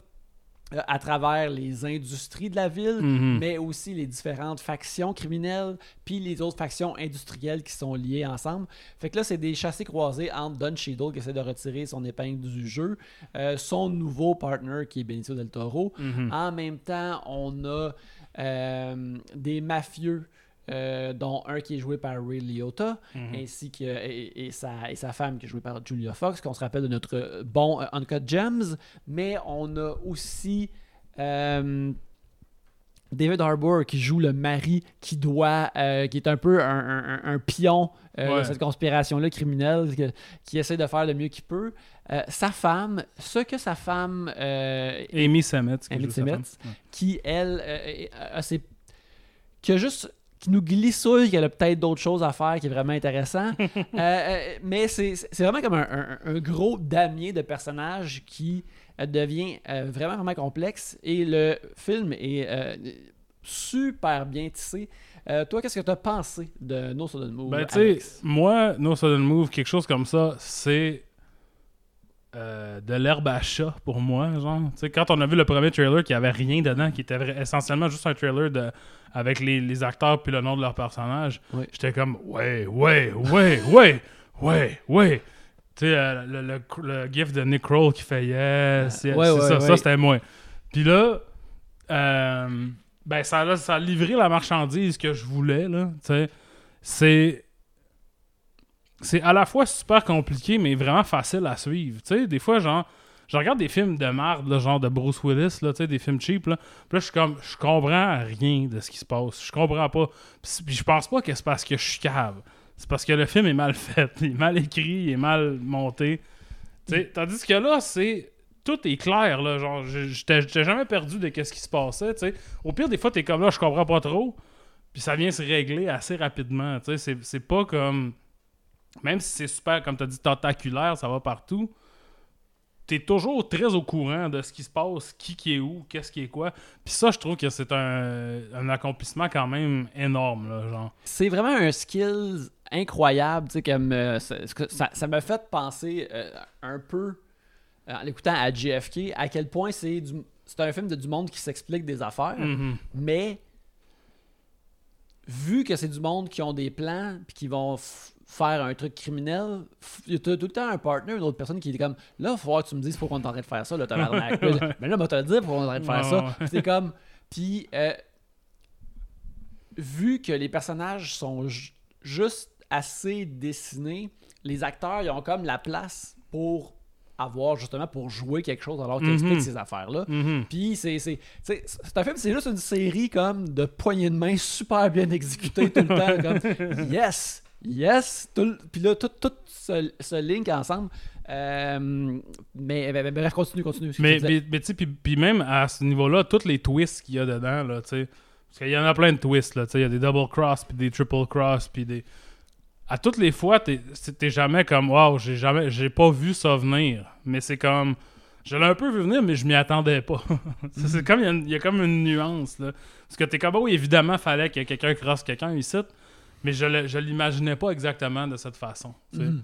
à travers les industries de la ville, Mhm. mais aussi les différentes factions criminelles, puis les autres factions industrielles qui sont liées ensemble. Fait que là, c'est des chassés croisés entre Don Cheadle qui essaie de retirer son épingle du jeu, euh, son nouveau partner qui est Benicio del Toro. Mhm. En même temps, on a euh, des mafieux. Euh, dont un qui est joué par Ray Liotta, Mhm. ainsi que et, et sa, et sa femme qui est jouée par Julia Fox, qu'on se rappelle de notre bon euh, Uncut Gems, mais on a aussi Euh, David Harbour qui joue le mari qui doit, euh, qui est un peu un, un- un pion euh, Ouais. de cette conspiration-là criminelle, que- qui essaie de faire le mieux qu'il peut. Euh, sa femme, ce que sa femme euh, Amy Sammet. qui Amy sa femme. Qui, elle, euh, a ses- qui a juste qui nous glissouille qu'elle a peut-être d'autres choses à faire qui est vraiment intéressant. Euh, euh, mais c'est vraiment comme un, un- un gros damier de personnages qui euh, devient euh, vraiment, vraiment complexe. Et le film est euh, super bien tissé. Toi, qu'est-ce que tu as pensé de No Sudden Move? Ben, tu sais, Alex? moi, No Sudden Move, quelque chose comme ça, c'est euh, de l'herbe à chat pour moi. Genre, quand on a vu le premier trailer qui avait rien dedans, qui était essentiellement juste un trailer de, avec les, les acteurs puis le nom de leur personnage, Oui. j'étais comme, ouais, ouais, ouais, ouais, ouais, ouais. Tu sais, euh, le, le, le gif de Nick Kroll qui fait yes, yes, Ouais, c'est ouais, ça, ouais. ça c'était moi. Puis là, euh, ben ça, a- ça a livré la marchandise que je voulais, là, tu sais. C'est c'est à la fois super compliqué, mais vraiment facile à suivre. Tu sais, des fois, genre, je regarde des films de merde, genre de Bruce Willis, là, des films cheap, là. Puis là, je suis comme, je comprends rien de ce qui se passe. Je comprends pas. Puis je pense pas que c'est parce que je suis cave. C'est parce que le film est mal fait, il est mal écrit, il est mal monté. Tandis que là, c'est. Tout est clair, là. Genre, j'étais jamais perdu de qu'est-ce qui se passait. Au pire, des fois, t'es comme là, je comprends pas trop. Puis ça vient se régler assez rapidement, tu sais. C'est pas comme. Même si c'est super, comme t'as dit, tentaculaire, ça va partout. T'es toujours très au courant de ce qui se passe, qui qui est où, qu'est-ce qui est quoi. Puis ça, je trouve que c'est un, un accomplissement quand même énorme, là, genre. C'est vraiment un skill incroyable, tu sais, comme euh, ça, ça- ça m'a fait penser euh, un peu, euh, en l'écoutant à JFK, à quel point c'est du- c'est un film de du monde qui s'explique des affaires, Mhm. mais vu que c'est du monde qui ont des plans puis qui vont faire un truc criminel, il y a tout le temps un partner, une autre personne qui est comme là, il va falloir que tu me dises pourquoi on est en train de faire ça, là, tabarnak. Là, Mais là, moi, te le dire pourquoi on est en train de faire Ouais, ça. ouais. C'est comme. Puis, euh, vu que les personnages sont ju- juste assez dessinés, les acteurs, ils ont comme la place pour avoir justement pour jouer quelque chose alors qu'ils Mhm. expliquent ces affaires-là. Mhm. Puis c'est c'est un film, c'est juste une série comme de poignées de main super bien exécutée tout le temps comme yes, yes, tout puis là tout tout se, se link ensemble. Euh, mais, mais- mais bref, continue, continue. Mais, tu disais. mais, mais tu sais, puis- puis même à ce niveau-là, tous les twists qu'il y a dedans, là, tu sais. Parce qu'il y en a plein de twists, là, tu sais. Il y a des double cross, puis des triple cross, puis des. À toutes les fois, t'es t'es jamais comme, waouh, j'ai jamais, j'ai pas vu ça venir. Mais c'est comme. Je l'ai un peu vu venir, mais je m'y attendais pas. C'est- c'est comme, il y a y, comme une nuance, là. Parce que t'es comme, oui, évidemment, fallait que quelqu'un crosse quelqu'un ici. Mais je, je l'imaginais pas exactement de cette façon. Mhm.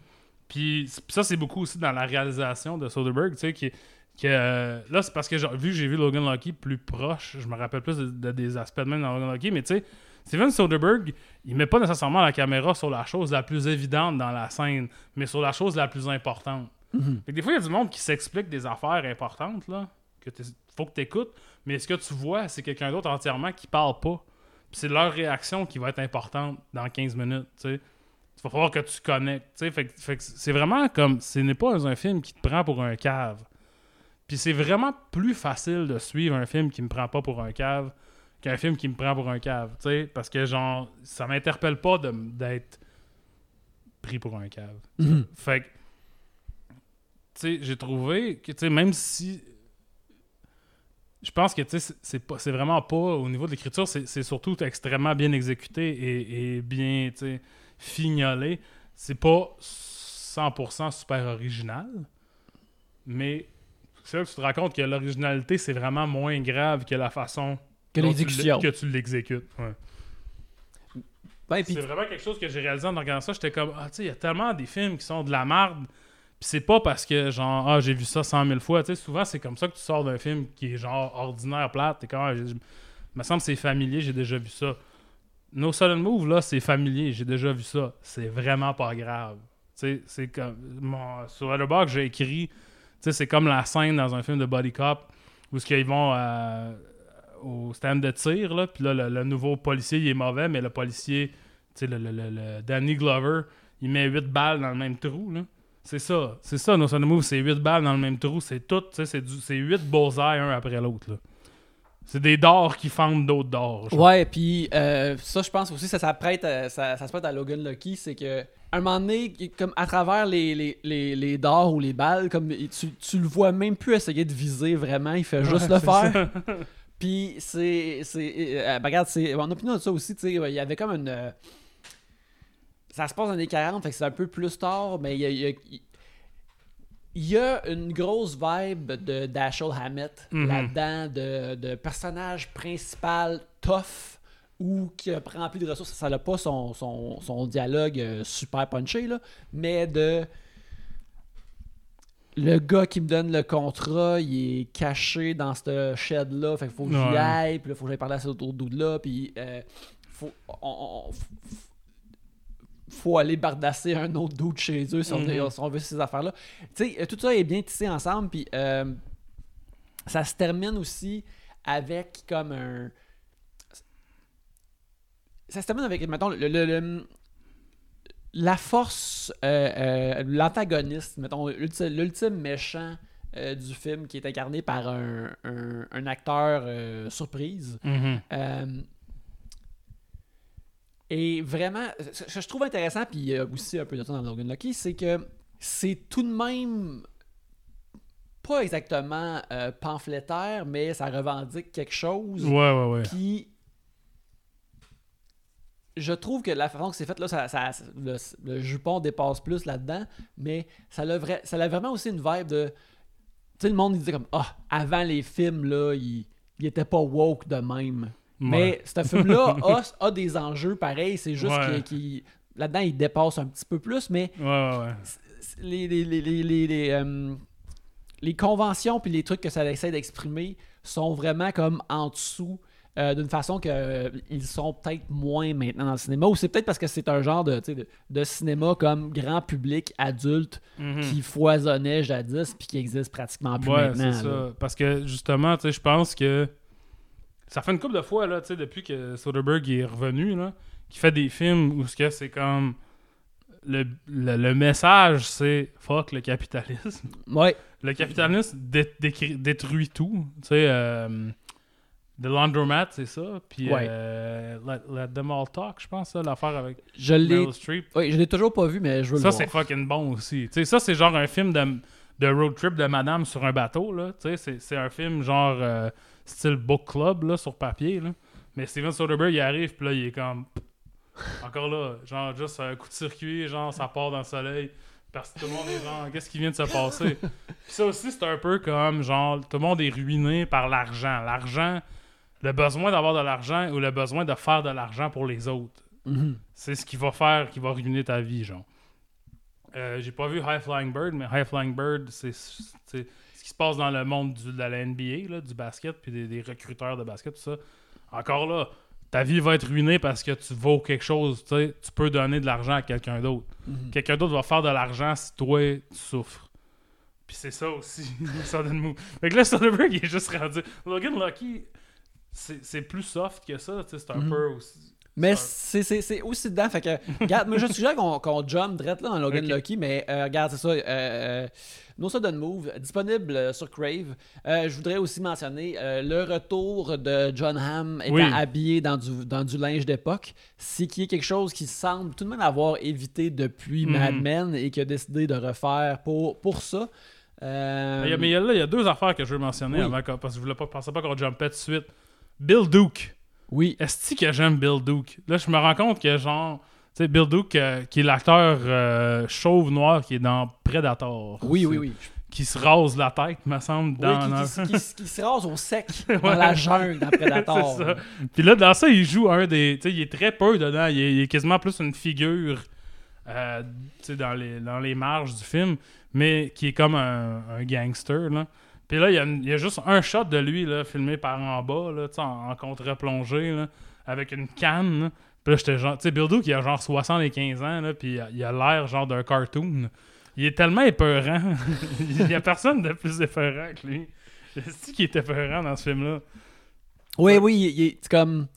Puis ça, c'est beaucoup aussi dans la réalisation de Soderbergh, tu sais, qui, qui, euh, là, c'est parce que genre, vu que j'ai vu Logan Lucky plus proche, je me rappelle plus de, de- des aspects de même dans Logan Lucky, mais tu sais, Steven Soderbergh, il met pas nécessairement la caméra sur la chose la plus évidente dans la scène, mais sur la chose la plus importante. Mhm. Fait que des fois, il y a du monde qui s'explique des affaires importantes, là, que faut que tu écoutes, mais ce que tu vois, c'est quelqu'un d'autre entièrement qui parle pas. C'est leur réaction qui va être importante dans 15 minutes, tu. Il va falloir que tu connectes. Fait, c'est vraiment comme, ce n'est pas un film qui te prend pour un cave. Puis c'est vraiment plus facile de suivre un film qui me prend pas pour un cave qu'un film qui me prend pour un cave. Parce que, genre, ça m'interpelle pas d'être pris pour un cave. Mhm. Fait que, j'ai trouvé que, tu sais, même si. Je pense que, tu sais, c'est- pas- c'est vraiment pas. Au niveau de l'écriture, c'est surtout extrêmement bien exécuté et, et bien, tu sais, fignolé. C'est pas 100% super original, mais c'est là que tu te rends compte que l'originalité, c'est vraiment moins grave que la façon Que tu l'exécution. l'e- que tu l'exécutes. Ouais. Puis C'est vraiment quelque chose que j'ai réalisé en regardant ça. J'étais comme, ah, tu sais, il y a tellement des films qui sont de la merde. C'est pas parce que, genre, ah, j'ai vu ça 100 000 fois. Tu sais, souvent, c'est comme ça que tu sors d'un film qui est, genre, ordinaire, plate. T'es comme, ah, me semble c'est familier, j'ai déjà vu ça. No Sudden Move, là, c'est familier, j'ai déjà vu ça. C'est vraiment pas grave. Tu sais, c'est comme. Mon, sur Letterboxd, j'ai écrit, tu sais, c'est comme la scène dans un film de Body Cop où ce qu'ils vont euh, au stand de tir, là, puis là, le, nouveau policier, il est mauvais, mais le policier, tu sais, le- le- le Danny Glover, il met 8 balles dans le même trou, là. C'est ça, c'est ça, No Sudden Move, c'est 8 balles dans le même trou, c'est tout, tu sais, c'est du- c'est 8 bullseye un après l'autre. C'est des dards qui fendent d'autres dards. Ouais, puis euh, ça, je pense aussi, ça, ça, prête à- ça, ça se prête à Logan Lucky, c'est que un moment donné, comme à travers les, les, les, les dards ou les balles, comme tu, tu le vois même plus essayer de viser vraiment, il fait juste Ouais, le faire. Puis c'est. c'est euh, ben, regarde, c'est. Mon opinion de ça aussi, tu sais, il y avait comme une. Ça se passe dans les 40, fait que c'est un peu plus tard, mais il y a. il y a- il y a une grosse vibe de Dashiell Hammett Mhm. là-dedans, de, de personnage principal tough ou qui a rempli de ressources. Ça n'a pas son, son, son dialogue euh, super punché, là, mais de le gars qui me donne le contrat, il est caché dans ce shed-là. Fait qu'il faut que j'y aille. Puis là, faut que j'aille parler à cet autre dude-là. Puis euh, faut, on- on- faut aller bardasser un autre dude chez eux si on, Mhm. si on veut ces affaires-là. Tu sais, tout ça est bien tissé ensemble. Puis euh, ça se termine aussi avec comme un. Ça se termine avec, mettons, le- le- le, la force, euh, euh, l'antagoniste, mettons, l'ulti- l'ultime méchant euh, du film qui est incarné par un, un- un acteur surprise. Mhm. Et vraiment, ce que je trouve intéressant, puis il y a aussi un peu de ça dans Logan Lucky, c'est que c'est tout de même pas exactement euh, pamphlétaire, mais ça revendique quelque chose. Ouais, ouais, ouais. Puis, je trouve que la façon que c'est fait, là, ça, ça- le, le jupon dépasse plus là-dedans, mais ça a, ça a vraiment aussi une vibe de. Tu sais, le monde, il disait comme Ah, avant les films, là, il, il était pas woke de même. Mais ce film-là a, a des enjeux pareils, c'est juste qu'il. Là-dedans, il dépasse un petit peu plus, mais les, les, les, les, les, les, euh, les conventions puis les trucs que ça essaie d'exprimer sont vraiment comme en dessous euh, d'une façon que euh, ils sont peut-être moins maintenant dans le cinéma ou c'est peut-être parce que c'est un genre de, de, de cinéma comme grand public adulte Mhm. qui foisonnait jadis puis qui existe pratiquement plus Ouais, maintenant. ça. Parce que justement, je pense que ça fait une couple de fois, là, tu sais, depuis que Soderbergh est revenu, là, qu'il fait des films où ce que c'est comme. Le, le, le message, c'est fuck le capitalisme. Ouais. Le capitalisme dé- détruit tout. Tu sais, euh, The Laundromat, c'est ça. Puis Ouais. euh, Let, Let Them All Talk, je pense, ça, l'affaire avec Je l'ai oui, je l'ai toujours pas vu mais je veux Ça, le c'est voir. fucking bon aussi. Tu sais, ça, c'est genre un film de, de road trip de madame sur un bateau. Là. Tu sais, c'est, c'est un film genre euh, style book club là, sur papier. Là. Mais Steven Soderbergh, il arrive, puis là, il est comme. Encore là, genre, juste un coup de circuit, genre, ça part dans le soleil. Parce que tout le monde est genre, qu'est-ce qui vient de se passer? Puis ça aussi, c'est un peu comme, genre, tout le monde est ruiné par l'argent. L'argent, le besoin d'avoir de l'argent ou le besoin de faire de l'argent pour les autres Mhm. c'est ce qui va faire, qui va ruiner ta vie, genre. Euh, J'ai pas vu High Flying Bird, mais High Flying Bird, c'est se passe dans le monde du- de la NBA, là, du basket, puis des, des recruteurs de basket, tout ça. Encore là, ta vie va être ruinée parce que tu vaux quelque chose, tu peux donner de l'argent à quelqu'un d'autre. Mhm. Quelqu'un d'autre va faire de l'argent si toi, tu souffres. Puis c'est ça aussi, Sudden Move. Fait que là, Soderbergh, il est juste rendu... Logan Lucky, c'est plus soft que ça, c'est un Mhm. peu aussi... Mais c'est- aussi dedans. Fait que, regarde, moi je suggère qu'on qu'on jump direct là dans Logan. Lucky, mais euh, regarde, c'est ça. Euh, euh, No Sudden Move, disponible euh, sur Crave. Euh, je voudrais aussi mentionner euh, le retour de John Hamm étant Oui. habillé dans du, dans du linge d'époque. C'est qui est quelque chose qui semble tout de même avoir évité depuis Mhm. Mad Men et qui a décidé de refaire pour, pour ça. Euh, Il y a- mais il y a, là, il y a deux affaires que je veux mentionner Oui. avant parce que je voulais pas pensais pas qu'on jumpait tout de suite. Bill Duke. Oui, Est-ce que j'aime Bill Duke? Là, je me rends compte que genre. Tu sais, Bill Duke, euh, qui est l'acteur euh, chauve noir qui est dans Predator. oui, oui, oui. Qui se rase la tête, me semble. Oui, qui, dans- qui- qui- qui se rase au sec dans Ouais. la jungle dans Predator. C'est ça. Puis là, dans ça, il joue un des. Tu sais, il est très peu dedans. Il est, il est quasiment plus une figure euh, dans, les, dans les marges du film, mais qui est comme un, un gangster. Là. Puis là, il y, a il y a juste un shot de lui là, filmé par en bas, là, tu sais, en, en contre-plongée, là, avec une canne. là. Puis là, j'étais genre. Tu sais, Bill Duke, il a genre 75 ans, là, puis il a- l'air genre d'un cartoon. Il est tellement épeurant. il y a personne de plus épeurant que lui. C'est qui est épeurant dans ce film-là? Oui, oui, il, il est comme.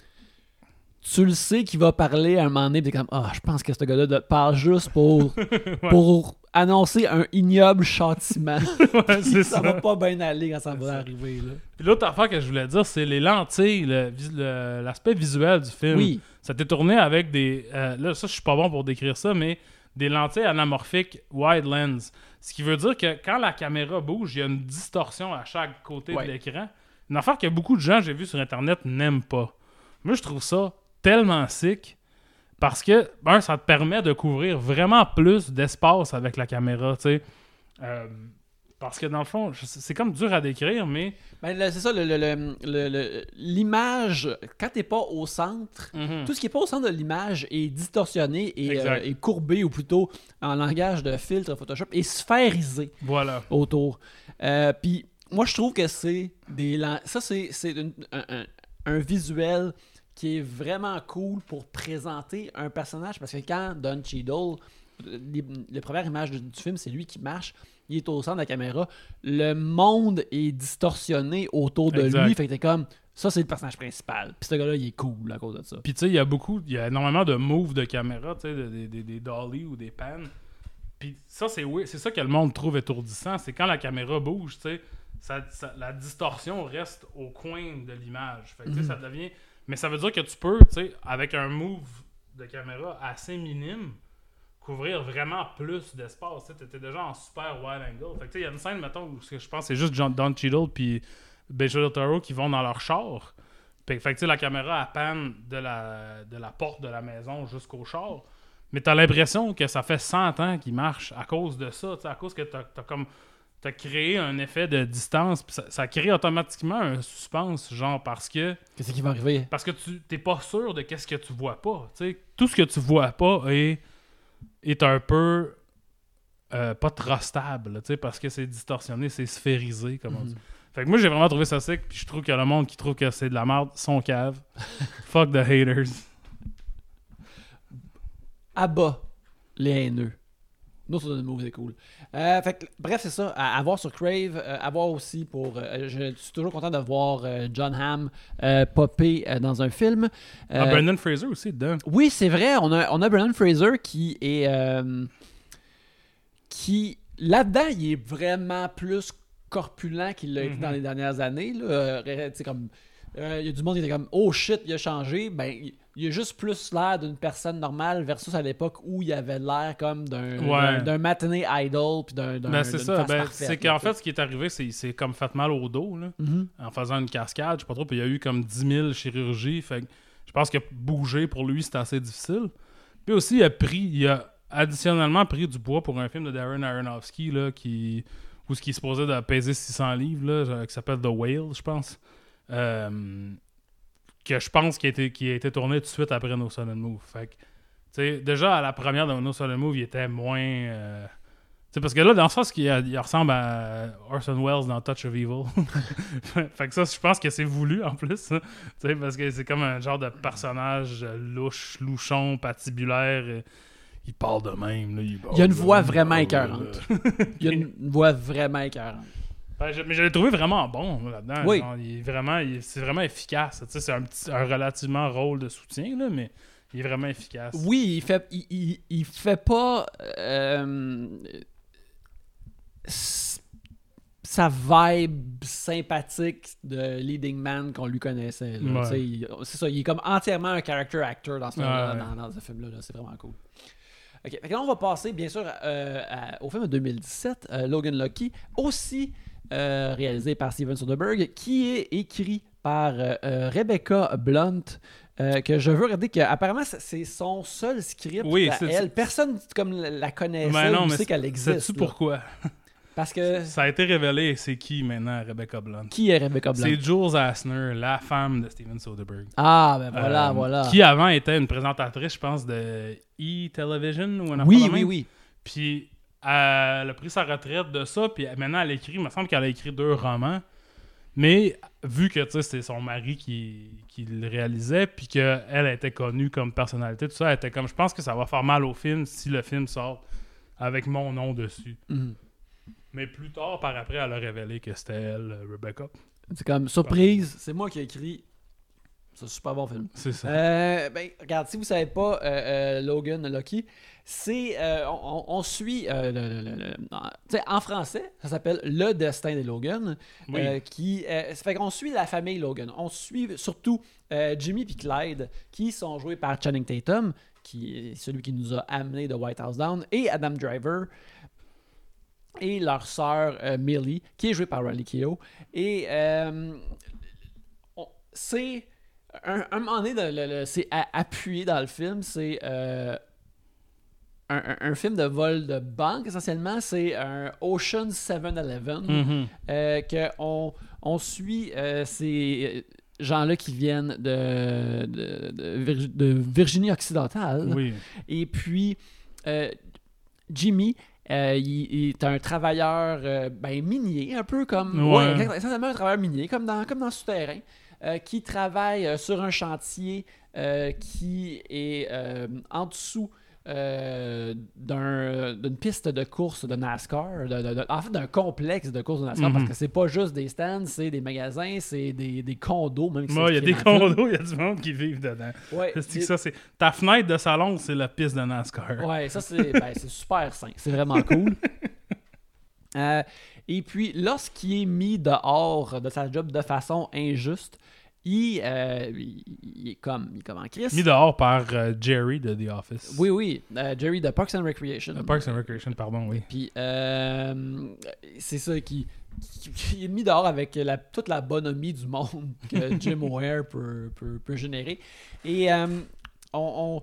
Tu le sais qu'il va parler à un moment donné, t'es comme, ah, je pense que ce gars-là parle juste pour, pour annoncer un ignoble châtiment. Ouais, ça ça. va pas bien aller quand ça va ça. arriver, là. Puis l'autre affaire que je voulais dire, c'est les lentilles, le- l'aspect visuel du film. Oui, Ça t'est tourné avec des. euh, là, ça, je suis pas bon pour décrire ça, mais des lentilles anamorphiques wide lens. Ce qui veut dire que quand la caméra bouge, il y a une distorsion à chaque côté Ouais. de l'écran. Une affaire que beaucoup de gens, j'ai vu sur Internet, n'aiment pas. Moi, je trouve ça tellement sick parce que, ben, ça te permet de couvrir vraiment plus d'espace avec la caméra, tu sais. Euh, parce que dans le fond, c'est comme dur à décrire, mais. Ben, c'est ça, l'image, quand t'es pas au centre, Mhm. tout ce qui est pas au centre de l'image est distorsionné et, euh, courbé, ou plutôt en langage de filtre Photoshop, et sphérisé Voilà. autour. Euh, Puis moi, je trouve que c'est des... Ça, c'est un, un- un visuel qui est vraiment cool pour présenter un personnage, parce que quand Don Cheadle, la première image du, du film, c'est lui qui marche, il est au centre de la caméra, le monde est distorsionné autour de Exact. lui, fait que t'es comme... Ça, c'est le personnage principal. Puis ce gars-là, il est cool à cause de ça. Puis tu sais, il y a beaucoup, il y a énormément de moves de caméra, tu sais, de- des, des, des dolly ou des pans. Puis ça, c'est oui, c'est ça que le monde trouve étourdissant, c'est quand la caméra bouge, tu sais, ça, ça- la distorsion reste au coin de l'image. Fait que Mhm. ça devient. Mais ça veut dire que tu peux, tu sais, avec un move de caméra assez minime, couvrir vraiment plus d'espace. Tu étais déjà en super wide angle. Fait que il y a une scène, mettons, où je pense c'est juste John, Don Cheadle puis Benicio del Toro qui vont dans leur char. Fait, fait que la caméra à panne de la, de la porte de la maison jusqu'au char. Mais t'as l'impression que ça fait 100 ans qu'il marche à cause de ça. À cause que t'as as comme. T'as créé un effet de distance. puis Ça, ça crée automatiquement un suspense, genre parce que. Qu'est-ce qui va arriver? Parce que tu t'es pas sûr de qu'est-ce que tu vois pas. Tout ce que tu vois pas est, est un peu euh, pas trustable, parce que c'est distorsionné, c'est sphérisé, comme on dit. Mhm. Fait que moi j'ai vraiment trouvé ça sick, puis je trouve que le monde qui trouve que c'est de la merde sont cave. Fuck the haters. Abat les haineux. Nous, sur Move, c'est cool. Euh, fait que, bref, c'est ça. À, à voir sur Crave, euh, à voir aussi pour. euh, je suis toujours content de voir euh, John Hamm euh, popper dans un film. Ah, Brendan Fraser aussi dedans. oui, c'est vrai. On a, on a Brendan Fraser qui est. qui. Là-dedans, il est vraiment plus corpulent qu'il l'a été Mhm. dans les dernières années. là. Comme. Il y a du monde qui était comme Oh shit, il a changé. Ben, il- il a juste plus l'air d'une personne normale versus à l'époque où il avait l'air comme d'un Ouais. matinée idol puis d'un. Ben, c'est ça. Ben, c'est qu'en fait, ce qui est arrivé, c'est c'est comme fait mal au dos, là, Mhm. en faisant une cascade. Je sais pas trop, puis il y a eu comme 10 000 chirurgies. Fait que je pense que bouger pour lui, c'était assez difficile. Puis aussi, il a pris, il a additionnellement pris du bois pour un film de Darren Aronofsky, là, qui, où ce qui est supposé de peser 600 livres, là, qui s'appelle The Whale, je pense. Euh, que je pense qui a, été, qui a été tourné tout de suite après No Sudden Move. Fait que, tu sais, déjà à la première de No Sudden Move, il était moins. euh, tu sais, parce que là, dans le sens qu'il il ressemble à Orson Welles dans Touch of Evil. fait que ça, je pense que c'est voulu en plus. hein. Tu sais, parce que c'est comme un genre de personnage euh, louche, louchon, patibulaire. euh, il parle de même. Là, il, Il y a une voix parle vraiment écœurante. Il y a une voix vraiment écœurante. Ben, je- mais je l'ai trouvé vraiment bon là-dedans. Oui. Genre, il est vraiment, c'est vraiment efficace. Tu sais, c'est un, petit, un relativement rôle de soutien, là, mais il est vraiment efficace. Oui, il fait, il, il- il fait pas euh, sa vibe sympathique de leading man qu'on lui connaissait. Ouais. C'est ça, il est comme entièrement un character actor dans ce, Ouais. dans, dans ce film-là. là. C'est vraiment cool. Ok, là, on va passer bien sûr euh, à- au film de 2017, euh, Logan Lucky, aussi euh, réalisé par Steven Soderbergh, qui est écrit par euh, euh, Rebecca Blunt, euh, que je veux regarder que apparemment c'est- son seul script Oui, à elle. Personne comme la connaissait Mais non, mais sait qu'elle existe. Sais-tu pourquoi? Parce que Ça a été révélé, c'est qui maintenant, Rebecca Blunt? qui est Rebecca Blunt? C'est Jules Asner, la femme de Steven Soderbergh. Ah ben voilà, Euh, voilà. Qui avant était une présentatrice, je pense, de E-Television ou un Oui, oui, oui. Puis elle a pris sa retraite de ça, puis maintenant elle écrit, il me semble qu'elle a écrit deux romans. Mais vu que tu sais, c'est son mari qui, qui le réalisait, puis qu'elle était connue comme personnalité, tout ça, elle était comme je pense que ça va faire mal au film si le film sort avec mon nom dessus. Mhm. Mais plus tard, par après, elle a révélé que c'était elle, Rebecca. C'est comme surprise, c'est moi qui ai écrit C'est un super bon film. C'est ça. Euh, ben, regarde, si vous savez pas, euh, euh, Logan Lucky, c'est. on, on suit. le- le- le- le- en- français, ça s'appelle Le Destin des Logan. Oui. qui, ça fait qu'on suit la famille Logan. On suit surtout Jimmy et Clyde, qui sont joués par Channing Tatum, qui est celui qui nous a amené de White House Down, et Adam Driver. Et leur sœur Millie, qui est jouée par Riley Keough. Et c'est un, un moment donné, le- le- c'est appuyé dans le film, c'est euh, un, un- un film de vol de banque essentiellement. C'est un Ocean 7-Eleven Mhm. euh, que on, suit euh, ces gens-là qui viennent de, de, de Vir- de Virginie occidentale. Oui. Et puis, euh, Jimmy, euh, il, il est un travailleur euh, ben, minier, un peu comme. Ouais. exactement, essentiellement un travailleur minier, comme dans, comme dans Souterrain, euh, qui travaille euh, sur un chantier euh, qui est en dessous. euh, d'un- d'une piste de course de NASCAR, de- de- de- en fait d'un complexe de course de NASCAR, parce Mhm. que c'est pas juste des stands, c'est des magasins, c'est des, des condos, même il y a des condos, il y a du monde qui vivent dedans. Ouais, et- ça, ta fenêtre de salon, c'est la piste de NASCAR. Ouais, ça c'est ben, super sain. C'est vraiment cool. Euh, et puis, lorsqu'il est mis dehors de sa job de façon injuste, il, euh, il, est comme il est comme en crise. Mis dehors par euh, Jerry de The Office. Oui, oui. euh, Jerry de Parks and Recreation. Parks and Recreation, pardon, oui. Puis euh, c'est ça qui, qui- qui est mis dehors avec la, toute la bonhomie du monde que Jim Ware peut, peut, peut générer. Et on, on-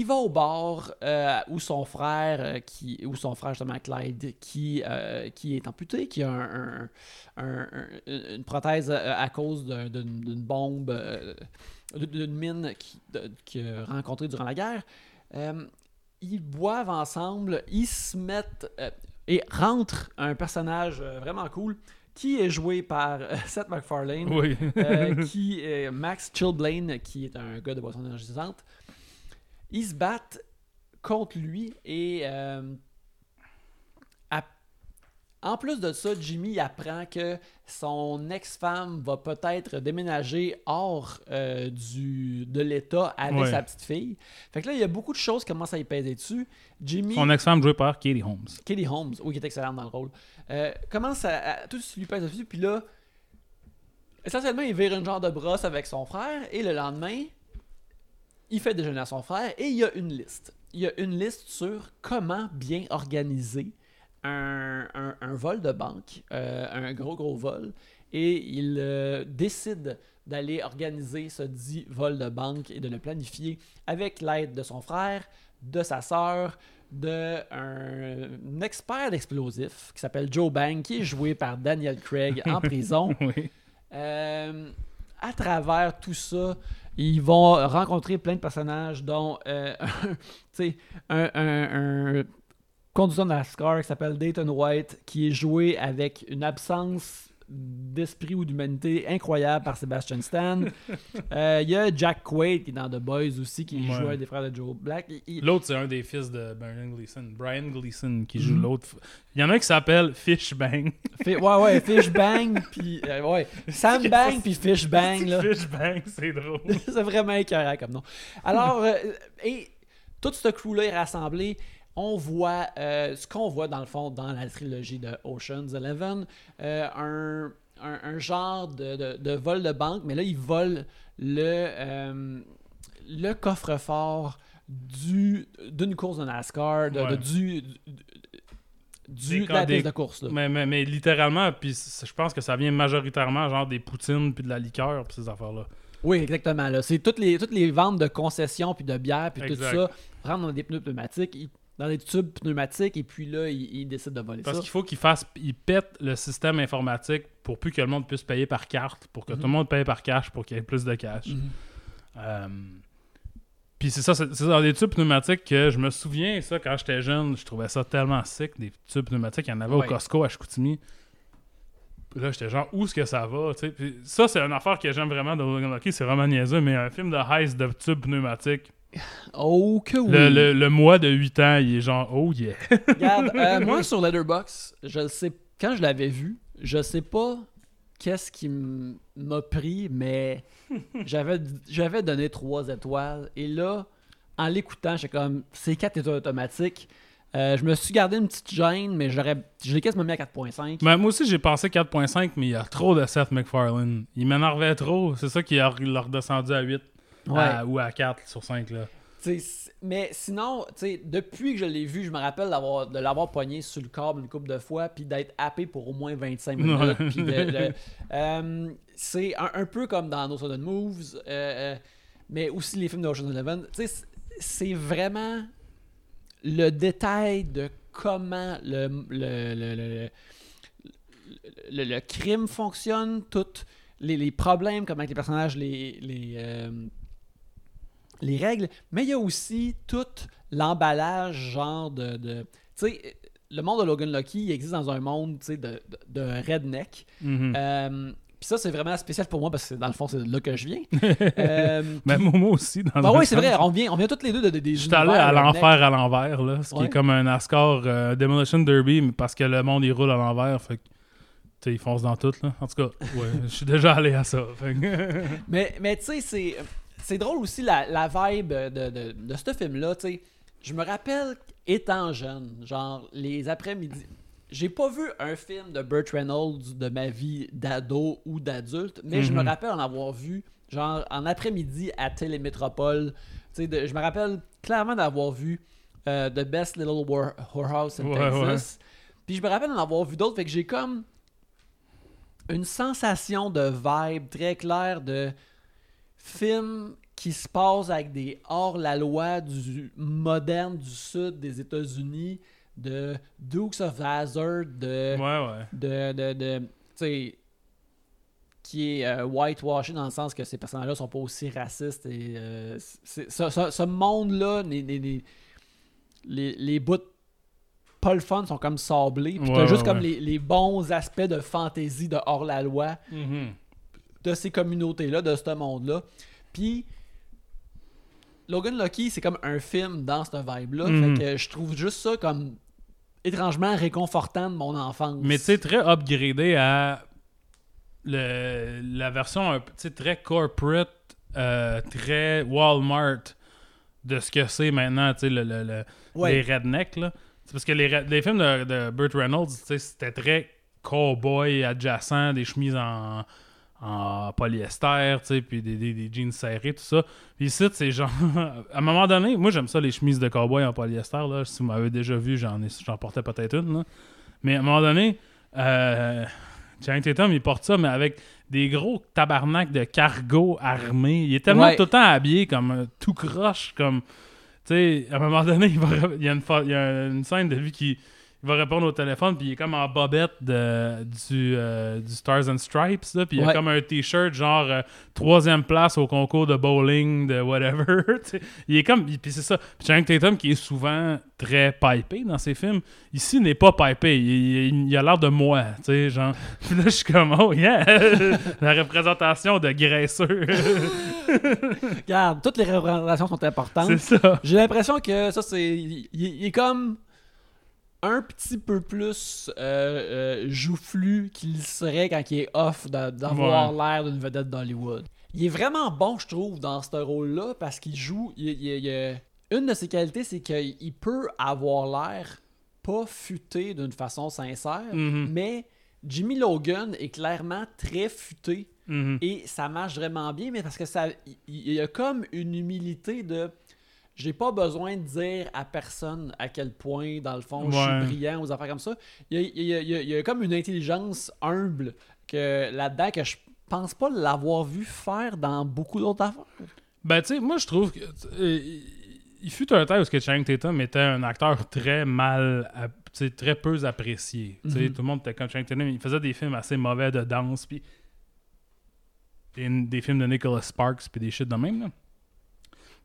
il va au bar euh, où son frère, euh, qui, où son frère justement Clyde, qui, euh, qui est amputé, qui a un- un- un- un- une prothèse euh, à cause d'un- d'une bombe, d'une mine qu'il a rencontrée durant la guerre. Ils boivent ensemble, ils se mettent et rentre un personnage vraiment cool qui est joué par Seth MacFarlane, Oui. qui est Max Chilblain, qui est un gars de boisson énergisante. Ils se battent contre lui et euh, à- en plus de ça, Jimmy apprend que son ex-femme va peut-être déménager hors euh, du, de l'État avec Ouais. sa petite fille. Fait que là, il y a beaucoup de choses qui commencent à y peser dessus. Jimmy, Son ex-femme jouée par Katie Holmes. Katie Holmes, oui, qui est excellente dans le rôle, euh, commence à, à- tout lui pèse dessus, puis là, essentiellement, il vire une genre de brosse avec son frère, et le lendemain, il fait déjeuner à son frère, et il y a une liste. Il y a une liste sur comment bien organiser un, un- un vol de banque, euh, un gros, gros vol, et il euh, décide d'aller organiser ce dit vol de banque et de le planifier avec l'aide de son frère, de sa sœur, de un, un expert d'explosifs qui s'appelle Joe Bang, qui est joué par Daniel Craig en prison. Oui. Euh, à travers tout ça, ils vont rencontrer plein de personnages, dont euh, sais, un, un, un conducteur NASCAR qui s'appelle Dayton White, qui est joué avec une absence d'esprit ou d'humanité incroyable par Sebastian Stan. Euh, Il y a Jack Quaid qui est dans The Boys aussi, qui Ouais. joué des frères de Joe Black. Il- L'autre, c'est un des fils de Brian Gleason. Brian Gleason qui joue Mhm. l'autre. Il y en a un qui s'appelle Fishbang. Fi- ouais, ouais, Fish Bang, puis euh, ouais, Sam Bang, puis Fish Bang, là. Fishbang, c'est drôle. c'est vraiment écœurant comme nom. Alors, euh, et tout ce crew-là est rassemblé. On voit euh, ce qu'on voit dans le fond dans la trilogie de Ocean's Eleven, euh, un, un- un genre de, de- de vol de banque, mais là, ils volent le, euh, le coffre-fort du- d'une course de NASCAR, de, Ouais. du, du, du- Des de la des- de course. là. Mais, mais, mais littéralement, puis je pense que ça vient majoritairement genre des poutines puis de la liqueur puis ces affaires-là. Oui, exactement. Là. C'est toutes les, toutes les ventes de concessions, puis de bière, puis tout ça, rentrent dans des pneus pneumatiques, ils- dans des tubes pneumatiques, et puis là, ils, ils décident de voler Parce ça. qu'il faut qu'ils fassent, ils pètent le système informatique pour plus que le monde puisse payer par carte, pour que Mhm. tout le monde paye par cash, pour qu'il y ait plus de cash. Mhm. Euh, puis c'est ça, c'est dans des tubes pneumatiques que je me souviens, ça, quand j'étais jeune, je trouvais ça tellement sick, des tubes pneumatiques. Il y en avait Ouais. au Costco à Chicoutimi. Puis là, j'étais genre, où est-ce que ça va? tu sais? Puis ça, c'est une affaire que j'aime vraiment de Logan Lucky, c'est vraiment niaiseux, mais un film de heist de tubes pneumatiques, Oh que oui! le, le, le mois de 8 ans, il est genre, oh yeah. Regarde, euh, moi sur Letterboxd, je le sais, quand je l'avais vu, je sais pas qu'est-ce qui m'a pris, mais j'avais j'avais donné 3 étoiles. Et là, en l'écoutant, j'étais comme, c'est 4 étoiles automatiques. Euh, je me suis gardé une petite gêne, mais j'aurais, je l'ai quasiment mis à 4.5. Ben, moi aussi, j'ai pensé 4.5, mais il y a trop de Seth MacFarlane. Il m'énervait trop. C'est ça qui a redescendu à 8 Ouais. à- ou à 4 sur 5. Là. Mais sinon, depuis que je l'ai vu, je me rappelle d'avoir, de l'avoir pogné sur le câble une couple de fois, puis d'être happé pour au moins 25 minutes. Ouais. euh, c'est un, un peu comme dans No Sudden Moves, euh, euh, mais aussi les films d'Ocean's Eleven. C'est vraiment le détail de comment le, le, le, le- le- le crime fonctionne, tous les, les problèmes, comment les personnages les, les, euh, les règles, mais il y a aussi tout l'emballage, genre de. de tu sais, le monde de Logan Lucky, il existe dans un monde tu sais, de, de, de redneck. Mhm. Euh, Puis ça, c'est vraiment spécial pour moi parce que dans le fond, c'est de là que je viens. euh, Mais Momo aussi. Dans le oui, c'est vrai, on vient, on vient toutes les deux de, de- des Je suis allé à l'enfer à l'envers, là, ce qui Ouais. est comme un NASCAR euh, Demolition Derby, mais parce que le monde il roule à l'envers, fait que tu sais, ils foncent dans tout. Là. En tout cas, ouais, je suis déjà allé à ça. fait Mais, mais tu sais, c'est, c'est drôle aussi la, la vibe de, de, de ce film-là. tu sais. Je me rappelle, étant jeune, genre les après-midi. J'ai pas vu un film de Burt Reynolds de ma vie d'ado ou d'adulte, mais je me Mhm. rappelle en avoir vu, genre en après-midi à Télémétropole. Tu sais, de- je me rappelle clairement d'avoir vu euh, The Best Little War- Whorehouse in Ouais, Texas. Puis je me rappelle d'en avoir vu d'autres, fait que j'ai comme une sensation de vibe très claire de film qui se passe avec des hors-la-loi du moderne du sud des États-Unis, de Dukes of Hazzard, de, ouais, ouais. de, de, de- tu sais, qui est euh, whitewashing dans le sens que ces personnages-là sont pas aussi racistes et euh, ce, ce- ce monde-là, les, les, les, les, bouts pas le fun sont comme sablés, puis t'as juste ouais, comme les, les bons aspects de fantaisie de hors-la-loi Mhm. De ces communautés-là, de ce monde-là. Puis, Logan Lucky, c'est comme un film dans cette vibe-là. Mhm. Fait que je trouve juste ça comme étrangement réconfortant de mon enfance. Mais tu sais, très upgradé à le, la version très corporate, euh, très Walmart de ce que c'est maintenant, tu sais, le, le- le- Ouais. les rednecks, là. C'est parce que les, les films de, de Burt Reynolds, tu sais, c'était très cowboy adjacent, des chemises en, en polyester, tu sais, puis des, des, des jeans serrés, tout ça. Puis ici, c'est genre... à un moment donné, moi, j'aime ça, les chemises de cowboy en polyester, là. Si vous m'avez déjà vu, j'en ai- j'en portais peut-être une, là. Mais à un moment donné, euh, Channing Tatum, il porte ça, mais avec des gros tabarnaks de cargo armés. Il est tellement Ouais. tout le temps habillé comme euh, tout croche, comme... Tu sais, à un moment donné, il, va ré- il y a une, fa- il y a une scène de lui qui il va répondre au téléphone, puis il est comme en bobette de, du, euh, du Stars and Stripes, là, puis il a comme un t-shirt genre euh, troisième place au concours de bowling, de whatever. il est comme, puis c'est ça. Puis Channing Tatum, qui est souvent très pipé dans ses films, ici n'est pas pipé. Il, il- il a l'air de moi, tu sais, genre. Puis là, je suis comme, oh yeah, la représentation de graisseux. Regarde, toutes les représentations sont importantes. c'est ça. J'ai l'impression que ça, c'est. Il est comme un petit peu plus euh, euh, joufflu qu'il serait quand il est off d'a- d'avoir l'air d'une vedette d'Hollywood. Il est vraiment bon, je trouve, dans ce rôle-là parce qu'il joue. il- il- il- une de ses qualités, c'est qu'il peut avoir l'air pas futé d'une façon sincère, Mhm. mais Jimmy Logan est clairement très futé. Mhm. Et ça marche vraiment bien, mais parce que ça, il y a comme une humilité de. J'ai pas besoin de dire à personne à quel point, dans le fond, je suis brillant aux affaires comme ça. Il y a, il y a- il y a- il y a comme une intelligence humble que là-dedans que je pense pas l'avoir vu faire dans beaucoup d'autres affaires. Ben, tu sais, moi, je trouve que. euh, il fut un temps où Channing Tatum était un acteur très mal. très peu apprécié. Tu sais, Mhm. Tout le monde était comme Channing Tatum. Il faisait des films assez mauvais de danse, puis. Des, des films de Nicholas Sparks, puis des shit de même, là.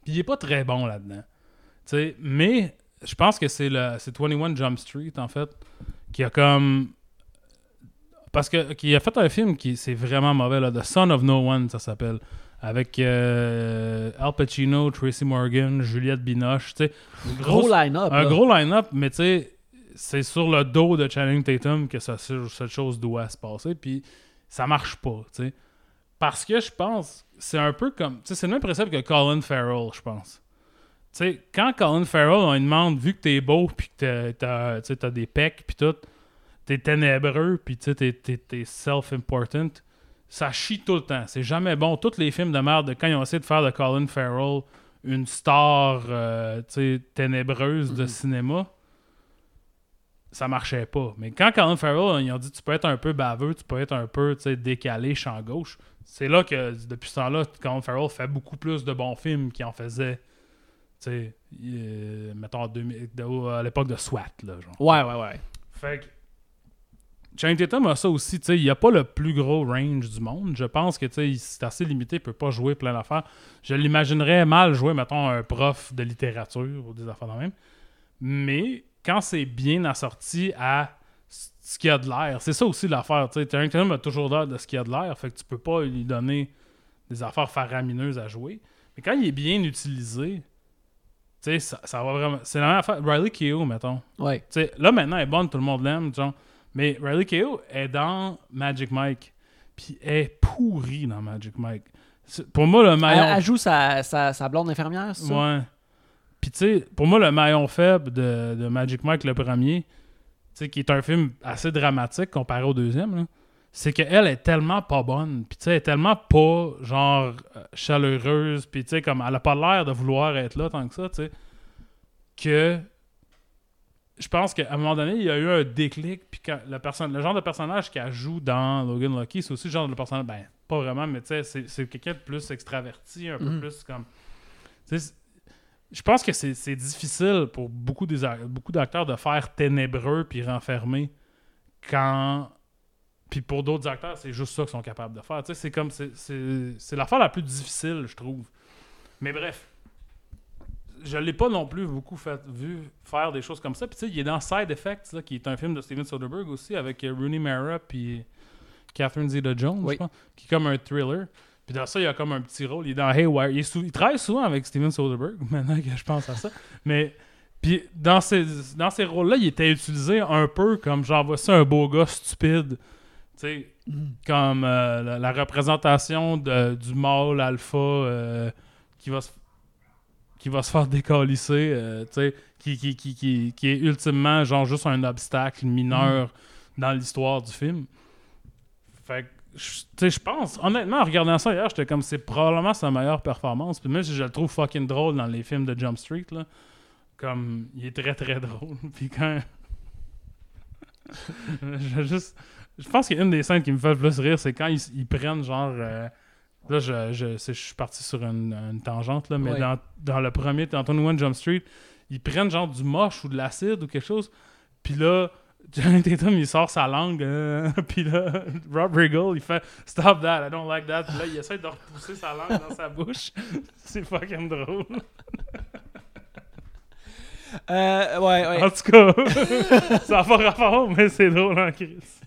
Puis il est pas très bon là-dedans. Tu sais, mais je pense que c'est le c'est 21 Jump Street, en fait, qui a comme. Parce que qui a fait un film qui c'est vraiment mauvais là, The Son of No One ça s'appelle avec euh, Al Pacino, Tracy Morgan, Juliette Binoche, tu sais, Gros line-up. un là. gros line-up, mais tu sais, c'est sur le dos de Channing Tatum que ça- cette chose doit se passer. Puis ça marche pas, tu sais. Parce que je pense, c'est un peu comme, c'est le même principe que Colin Farrell, je pense. Tu sais, quand Colin Farrell, on lui demande, vu que t'es beau, puis que t'as, t'as, t'as des pecs, puis tout, t'es ténébreux, puis t'es, self-important, ça chie tout le temps. C'est jamais bon. Tous les films de merde, quand ils ont essayé de faire de Colin Farrell une star, euh, ténébreuse de Mhm. cinéma, ça marchait pas. Mais quand Colin Farrell, ils ont dit tu peux être un peu baveux, tu peux être un peu décalé, champ gauche, c'est là que depuis ce temps-là, Colin Farrell fait beaucoup plus de bons films qu'il en faisait, tu sais, euh, mettons, en 2000 de- à l'époque de SWAT, là, genre. Ouais, ouais, ouais. Fait que Channing Tatum a ça aussi, tu sais, il a pas le plus gros range du monde. Je pense que tu sais, c'est assez limité, il peut pas jouer plein d'affaires. Je l'imaginerais mal jouer, mettons, un prof de littérature ou des affaires de même. Mais quand c'est bien assorti à ce qu'il y a de l'air, c'est ça aussi l'affaire. Channing Tatum a toujours l'air de ce qu'il y a de l'air, fait que tu peux pas lui donner des affaires faramineuses à jouer. Mais quand il est bien utilisé, tu sais, ça, ça va vraiment. C'est la même affaire. Riley Keough, mettons. Ouais. Tu sais, là, maintenant, elle est bonne, tout le monde l'aime. Mais Riley Keough est dans Magic Mike. Puis elle est pourrie dans Magic Mike. Pour moi, le Elle, maillon... elle joue sa, sa, sa blonde infirmière, c'est ça? Ouais. Puis tu sais, pour moi, le maillon faible de, de Magic Mike, le premier, sais, qui est un film assez dramatique comparé au deuxième, là, c'est qu'elle est tellement pas bonne. Puis tu sais, elle est tellement pas, genre, euh, chaleureuse. Puis tu sais, comme elle a pas l'air de vouloir être là tant que ça, tu sais, que je pense qu'à un moment donné, il y a eu un déclic. Puis quand le, genre de personnage qu'elle joue dans Logan Lucky, c'est aussi le genre de personnage, ben, pas vraiment, mais tu sais, c'est- c'est quelqu'un de plus extraverti, un peu Mhm. plus comme. tu sais, je pense que c'est difficile pour beaucoup ac- beaucoup d'acteurs de faire ténébreux puis renfermé quand puis pour d'autres acteurs c'est juste ça qu'ils sont capables de faire. Tu sais c'est comme c'est- l'affaire la plus difficile je trouve. Mais bref je l'ai pas non plus beaucoup fait, vu faire des choses comme ça. Puis tu sais il est dans Side Effects là, qui est un film de Steven Soderbergh aussi avec euh, Rooney Mara puis Catherine Zeta-Jones Oui. je pense qui est comme un thriller puis dans ça, il y a comme un petit rôle. Il est dans Haywire. Il, est sou- il travaille souvent avec Steven Soderbergh, maintenant que je pense à ça. Mais puis dans ces, dans ces rôles-là, il était utilisé un peu comme genre, voici un beau gars stupide. Tu sais, Mhm. comme euh, la, la représentation de- du mâle alpha euh, qui va se qui va se faire décalisser, euh, tu sais, qui, qui, qui, qui, qui est ultimement genre juste un obstacle mineur dans l'histoire du film. Fait que, je- je pense, honnêtement, en regardant ça hier, j'étais comme, c'est probablement sa meilleure performance. Puis même si je le trouve fucking drôle dans les films de Jump Street, là, comme, il est très très drôle. Puis quand. je juste. Je pense qu'une des scènes qui me fait le plus rire, c'est quand ils, ils prennent genre. euh, là, je, je, je suis parti sur une, une tangente, là, mais Ouais. dans, dans le premier, dans 21 Jump Street, ils prennent genre du moche ou de l'acide ou quelque chose. Puis là, Johnny Tatum, il sort sa langue. euh, puis là, Rob Riggle, il fait Stop that, I don't like that. Puis là, il essaie de repousser sa langue dans sa bouche. C'est fucking drôle. Euh, ouais, ouais. En tout cas, ça n'a pas rapport, mais c'est drôle en crise.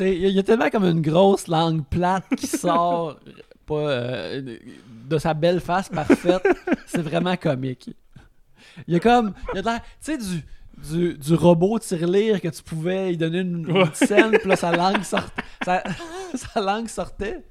Il y, a- il y a tellement comme une grosse langue plate qui sort pas, euh, de sa belle face parfaite. C'est vraiment comique. Il y a comme. Il y a de l'air. Tu sais, du, du, du robot tirelire que tu pouvais lui donner une, une Ouais. scène, puis là, sa langue sortait. Sa, sa langue sortait.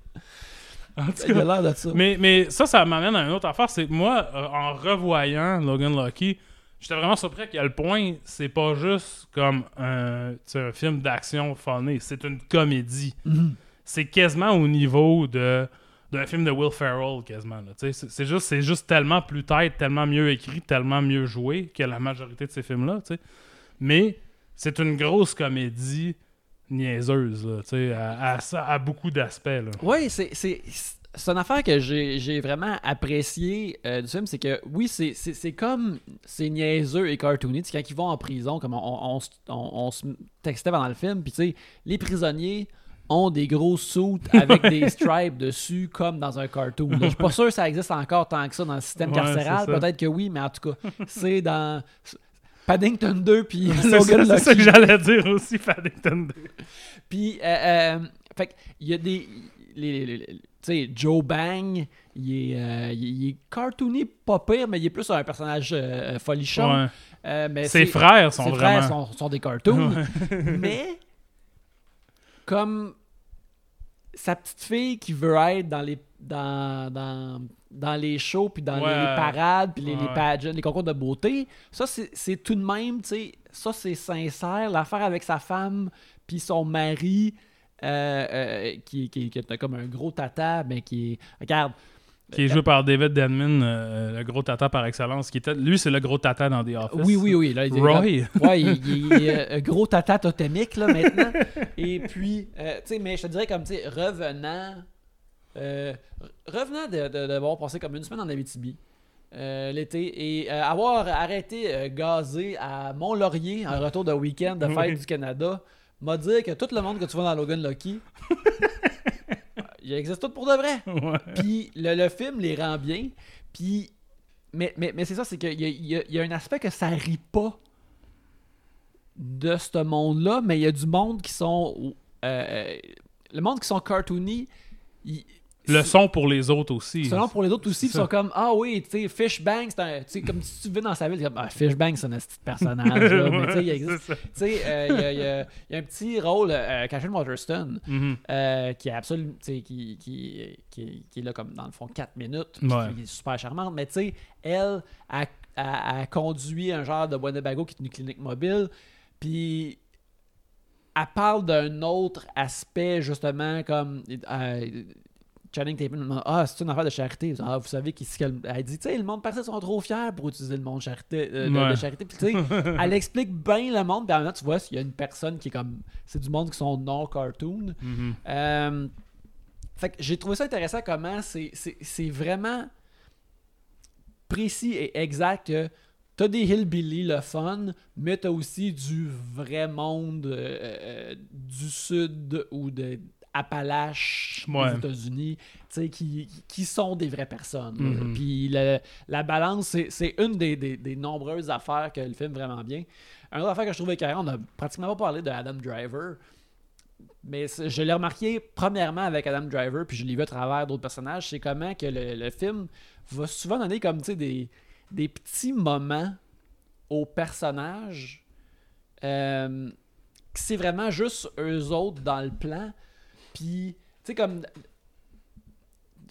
En tout Il a cas, l'air de ça. mais, mais ça, ça m'amène à une autre affaire. C'est que moi, euh, en revoyant Logan Lucky, j'étais vraiment surpris à quel point c'est pas juste comme un, un film d'action funny. C'est une comédie. Mhm. c'est quasiment au niveau de d'un film de Will Ferrell quasiment c'est juste c'est juste tellement plus tête tellement mieux écrit tellement mieux joué que la majorité de ces films là tu sais. mais c'est une grosse comédie niaiseuse là, à, à à beaucoup d'aspects. Oui, c'est, c'est, une affaire que j'ai, vraiment apprécié euh, du film. C'est que, oui, c'est, comme. C'est niaiseux et cartoony. Quand ils vont en prison, comme on, on, on on- se textait pendant le film, puis tu les prisonniers ont des gros suits avec des stripes dessus, comme dans un cartoon. Je suis pas sûr que ça existe encore tant que ça dans le système Ouais, carcéral. Peut-être que oui, mais en tout cas, c'est dans. Paddington 2 puis c'est ça, Logan c'est ça que j'allais dire aussi Paddington 2. Puis, euh, euh, fait il y a des. les- les- les- tu sais, Joe Bang, il est, euh, il, est cartoony, pas pire, mais il est plus un personnage euh, folichon. Ouais. Euh, mais ses frères sont ses vraiment frères sont, sont des cartoons. Ouais. mais comme sa petite fille qui veut être dans les dans, dans, dans les shows puis dans Ouais. les, les parades puis les, les Ouais. pageants, les concours de beauté ça c'est c'est tout de même tu sais ça c'est sincère l'affaire avec sa femme puis son mari euh, euh, qui, qui, qui est comme un gros tata mais qui est regarde Qui est joué par David Denman, euh, le gros tata par excellence. Qui était, lui, c'est le gros tata dans The Office. oui oui oui là, il est- Roy. Ouais, il, est euh, gros tata totémique là maintenant. Et puis, euh, tu sais, mais je te dirais comme, tu sais, revenant, euh, re- revenant de- de- d'avoir passé comme une semaine en Abitibi euh, l'été et euh, avoir arrêté euh, gazé à Mont-Laurier en retour de week-end de fête Oui. du Canada, m'a dit que tout le monde que tu vois dans Logan Lucky, il existe tout pour de vrai. Ouais. Puis le, le film les rend bien. Puis. Mais, mais, mais c'est ça, c'est qu'il y a, y a- il y a un aspect que ça rit pas de ce monde-là, mais il y a du monde qui sont. euh, le monde qui sont cartoony. ils- Le son pour les autres aussi. Selon pour les autres aussi, ils sont comme Ah oui, tu sais, Fishbang, c'est un. Tu sais, comme si tu vis dans sa ville, comme Ah, Fishbang, c'est un petit personnage. là. mais tu sais, il existe. Tu sais, euh, il y, a- il y a- il y a un petit rôle, euh, Catherine Waterston, Mhm. euh, qui est absolument. tu sais, Qui, qui, qui, qui est là comme dans le fond 4 minutes, Ouais. qui est super charmante. Mais tu sais, elle a, a- a conduit un genre de Winnebago qui est une clinique mobile. Puis elle parle d'un autre aspect, justement, comme. euh, Channing Tatum demande Ah, c'est une affaire de charité. Ah, vous savez qu'ici, qu'elle- elle dit Tu sais, le monde parfois sont trop fiers pour utiliser le monde charité, euh, de, Ouais. de charité. Puis, tu sais, elle explique bien le monde. Puis, en même temps, tu vois, il y a une personne qui est comme. C'est du monde qui sont non-cartoon. Mhm. Euh, fait que j'ai trouvé ça intéressant comment c'est- c'est c'est vraiment précis et exact que t'as des hillbilly le fun, mais t'as aussi du vrai monde euh, du sud ou de Appalaches Ouais. des États-Unis, qui, qui sont des vraies personnes. Mhm. Puis le- la balance, c'est- une des, des- des nombreuses affaires que le film vraiment bien. Une autre affaire que je trouvais carré, on a pratiquement pas parlé de Adam Driver. Mais je l'ai remarqué premièrement avec Adam Driver, puis je l'ai vu à travers d'autres personnages, c'est comment que le, le film va souvent donner comme des, des petits moments aux personnages euh, c'est vraiment juste eux autres dans le plan. Puis, tu sais, comme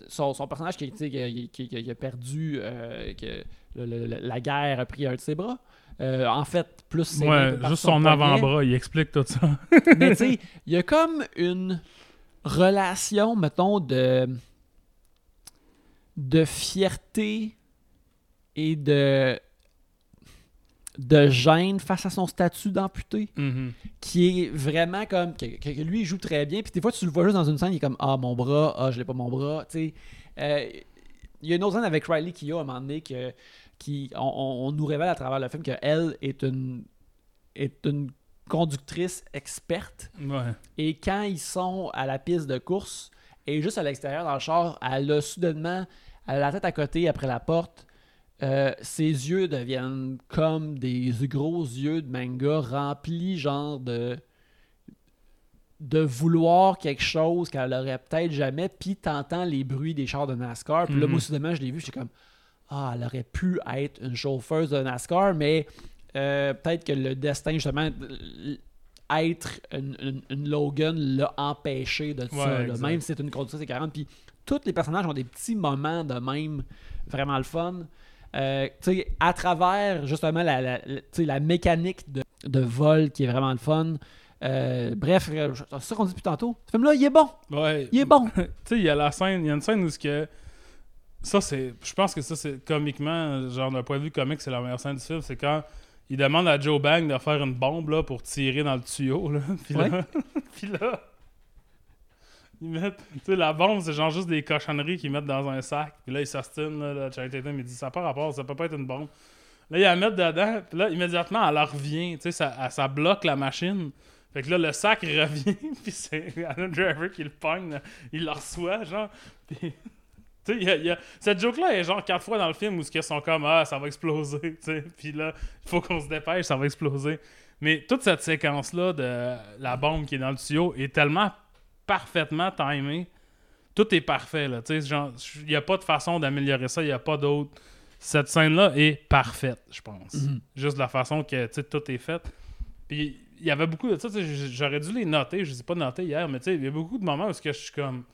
son, son personnage qui, qui, a- qui- qui a perdu, euh, que le- le- le- la guerre a pris un de ses bras. Euh, en fait, plus Ouais, juste son avant-bras, il explique tout ça. mais tu sais, il y a comme une relation, mettons, de de fierté et de de gêne face à son statut d'amputé Mhm. qui est vraiment comme que, lui il joue très bien puis des fois tu le vois juste dans une scène il est comme ah mon bras ah je l'ai pas mon bras tu sais Euh, il y a une autre scène avec Riley Keough à un moment donné que qui on, on- on nous révèle à travers le film qu'elle est une est une conductrice experte Ouais. et quand ils sont à la piste de course et juste à l'extérieur dans le char, elle a soudainement elle a la tête à côté après la porte. Euh, ses yeux deviennent comme des gros yeux de manga remplis genre de de vouloir quelque chose qu'elle aurait peut-être jamais puis t'entends les bruits des chars de NASCAR puis là Mhm. moi soudainement je l'ai vu j'étais comme ah elle aurait pu être une chauffeuse de NASCAR mais euh, peut-être que le destin justement être une, une- une Logan l'a empêché de ça là. même si c'est une conduite c'est 40 puis tous les personnages ont des petits moments de même vraiment le fun Euh, à travers justement la, la, mécanique de, de vol qui est vraiment le fun Euh, bref euh, c'est ça qu'on dit depuis tantôt ce film là il est bon Ouais. il est bon tu sais, il y a la scène, il y a une scène où ce que ça c'est je pense que ça c'est comiquement genre d'un point de vue comique, c'est la meilleure scène du film, c'est quand il demande à Joe Bang de faire une bombe là pour tirer dans le tuyau là. Puis là, puis là ils mettent tu sais la bombe c'est genre juste des cochonneries qu'ils mettent dans un sac. Puis là ils s'ostinent là, là Channing Tatum il dit ça n'a pas rapport, ça peut pas être une bombe. Là, ils la mettent dedans, puis là, immédiatement, elle revient, tu sais, ça, ça bloque la machine. Fait que là, le sac revient, puis c'est Adam Driver qui le pogne, il le reçoit, genre. Puis, tu sais, y a- cette joke-là est genre quatre fois dans le film où ils sont comme Ah, ça va exploser, tu sais. Puis là, il faut qu'on se dépêche, ça va exploser. Mais toute cette séquence-là de la bombe qui est dans le tuyau est tellement parfaitement timée. Tout est parfait, là. Tu sais, genre, il n'y a pas de façon d'améliorer ça, il n'y a pas d'autre. Cette scène-là est parfaite, je pense. Mhm. Juste la façon que tu sais, tout est fait. Puis il y avait beaucoup de ça. J'aurais dû les noter. Je les ai pas notés hier, mais tu sais, il y a beaucoup de moments où que je suis comme.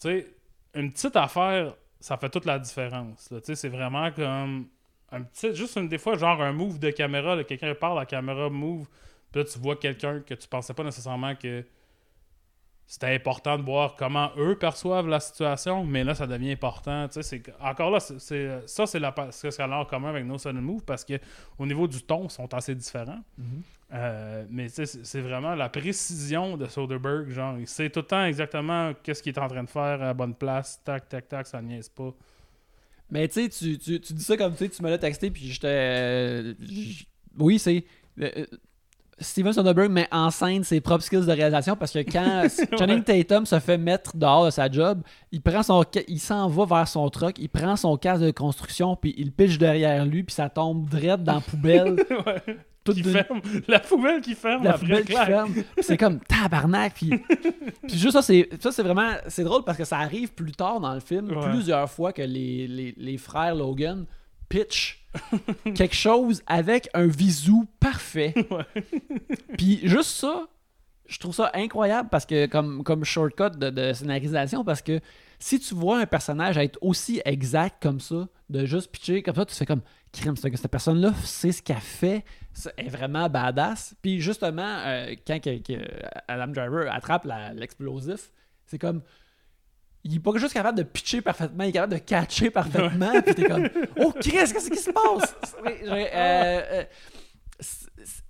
Tu sais, une petite affaire, ça fait toute la différence. là. Tu sais, c'est vraiment comme. Un petit, juste une des fois, genre un move de caméra, quelqu'un parle, la caméra move, puis là, tu vois quelqu'un que tu pensais pas nécessairement que c'était important de voir comment eux perçoivent la situation, mais là, ça devient important. Encore là, c'est, ça, c'est ce qu'elle a en commun avec No Sudden Move parce que au niveau du ton, ils sont assez différents. Euh, mais c'est, c'est vraiment la précision de Soderbergh. Genre, il sait tout le temps exactement qu'est-ce qu'il est en train de faire à la bonne place. Tac, tac, tac, ça niaise pas. Mais tu sais, tu, tu, dis ça comme tu sais, tu me l'as texté, puis j'étais. euh, oui, c'est. euh, Steven Soderbergh met en scène ses propres skills de réalisation parce que quand Channing Tatum se fait mettre dehors de sa job, il prend son il s'en va vers son truck, il prend son casque de construction puis il pitch derrière lui puis ça tombe direct dans la poubelle. Ouais. toute Qui d'une- ferme. La poubelle qui ferme la après poubelle qui ferme. C'est comme tabarnak. Puis, puis juste ça, c'est ça, c'est vraiment c'est drôle parce que ça arrive plus tard dans le film, Ouais. plusieurs fois que les, les, les frères Logan pitch quelque chose avec un visou parfait. Puis juste ça, je trouve ça incroyable parce que comme, comme shortcut de, de scénarisation parce que si tu vois un personnage être aussi exact comme ça, de juste pitcher comme ça, tu fais comme crime, c'est que cette personne-là sait ce qu'elle fait, est vraiment badass. Puis justement, euh, quand que- que Adam Driver attrape l'explosif, c'est comme il est pas juste capable de pitcher parfaitement, il est capable de catcher parfaitement. Puis t'es comme, oh Chris, qu'est-ce qui se passe? Euh, euh,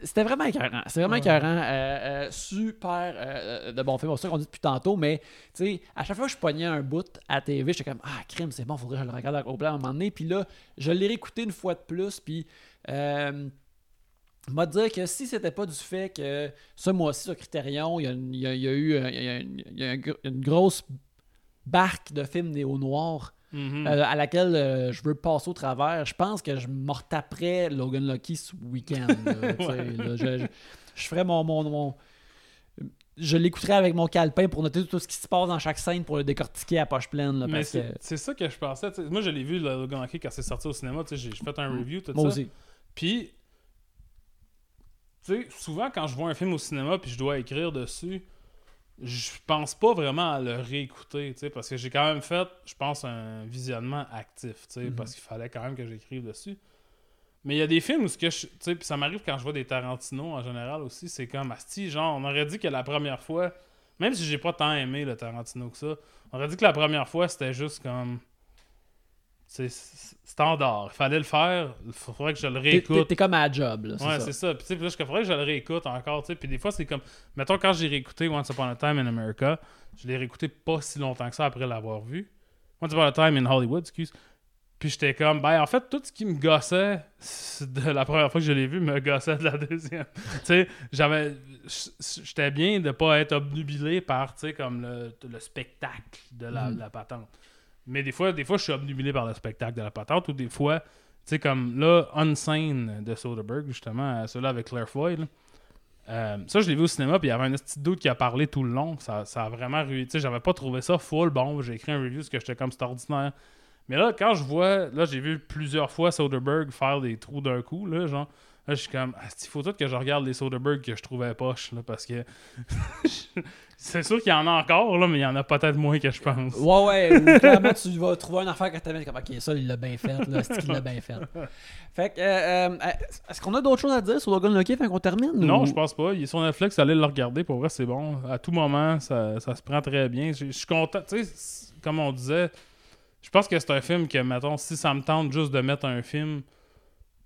C'était vraiment écœurant. C'est vraiment Ouais. écœurant. Euh, euh, super de bon film. C'est ça qu'on dit depuis tantôt, mais tu sais, à chaque fois que je pognais un bout à TV, j'étais comme, ah, crime, c'est bon, faudrait que je le regarde au plan à un moment donné. Puis là, je l'ai réécouté une fois de plus. Puis, m'a dire que si c'était pas du fait que ce mois-ci sur Criterion, il y a, une- il y a- il y a eu il y a une grosse barque de films néo-noirs Mhm. euh, à laquelle euh, je veux passer au travers, je pense que je me retaperais Logan Lucky ce week-end. Ouais. je, je- je ferais mon, mon, mon- Je l'écouterais avec mon calepin pour noter tout ce qui se passe dans chaque scène pour le décortiquer à poche pleine. là, Mais parce c'est ça que je pensais. Moi, je l'ai vu, le Logan Lucky, quand c'est sorti au cinéma. J'ai j'ai fait un review, tout moi ça. aussi. Puis, tu sais, souvent quand je vois un film au cinéma puis je dois écrire dessus, je pense pas vraiment à le réécouter, tu sais, parce que j'ai quand même fait, je pense, un visionnement actif, tu sais, Mhm. parce qu'il fallait quand même que j'écrive dessus. Mais il y a des films où ce que je, tu sais, puis ça m'arrive quand je vois des Tarantino en général aussi, c'est comme Asti, genre, on aurait dit que la première fois, même si j'ai pas tant aimé le Tarantino que ça, on aurait dit que la première fois c'était juste comme. C'est standard. Il fallait le faire. Il faudrait que je le réécoute. T'es comme à la job. Là, Ouais, c'est ça. Puis, tu sais, là, je faudrait que je le réécoute encore. Puis des fois, c'est comme. Mettons, quand j'ai réécouté Once Upon a Time in America, je l'ai réécouté pas si longtemps que ça après l'avoir vu. Once Upon a Time in Hollywood, excuse. Puis j'étais comme, ben, en fait, tout ce qui me gossait de la première fois que je l'ai vu me gossait de la deuxième. tu sais, j'avais. J'étais bien de pas être obnubilé par, tu sais, comme le, le spectacle de la, Mhm. de la patente. Mais des fois, des fois, je suis obnubilé par le spectacle de la patente, ou des fois, tu sais, comme là, Unsane de Soderbergh, justement, celui-là avec Claire là. Euh, ça, je l'ai vu au cinéma, puis il y avait un petit doute qui a parlé tout le long. Ça, ça a vraiment ruiné. Tu sais, j'avais pas trouvé ça full bon. J'ai écrit un review parce que j'étais comme c'est ordinaire. Mais là, quand je vois, là, j'ai vu plusieurs fois Soderbergh faire des trous d'un coup, là, genre. Là, je suis comme, Ah, il faut tout que je regarde les Soderbergh que je trouvais poche, là, parce que c'est sûr qu'il y en a encore, là, mais il y en a peut-être moins que je pense. Ouais, ouais. ou clairement, tu vas trouver une affaire que t'avais comme, ok, ça, il l'a bien fait. Là, c'est qu'il l'a bien fait? Fait que, euh, euh, est-ce qu'on a d'autres choses à dire sur Logan Lucky fait qu'on termine? Non, ou- je pense pas. Il est sur Netflix, allez le regarder. Pour vrai, c'est bon. À tout moment, ça, ça se prend très bien. Je suis content. Tu sais, comme on disait, je pense que c'est un film que, mettons, si ça me tente juste de mettre un film,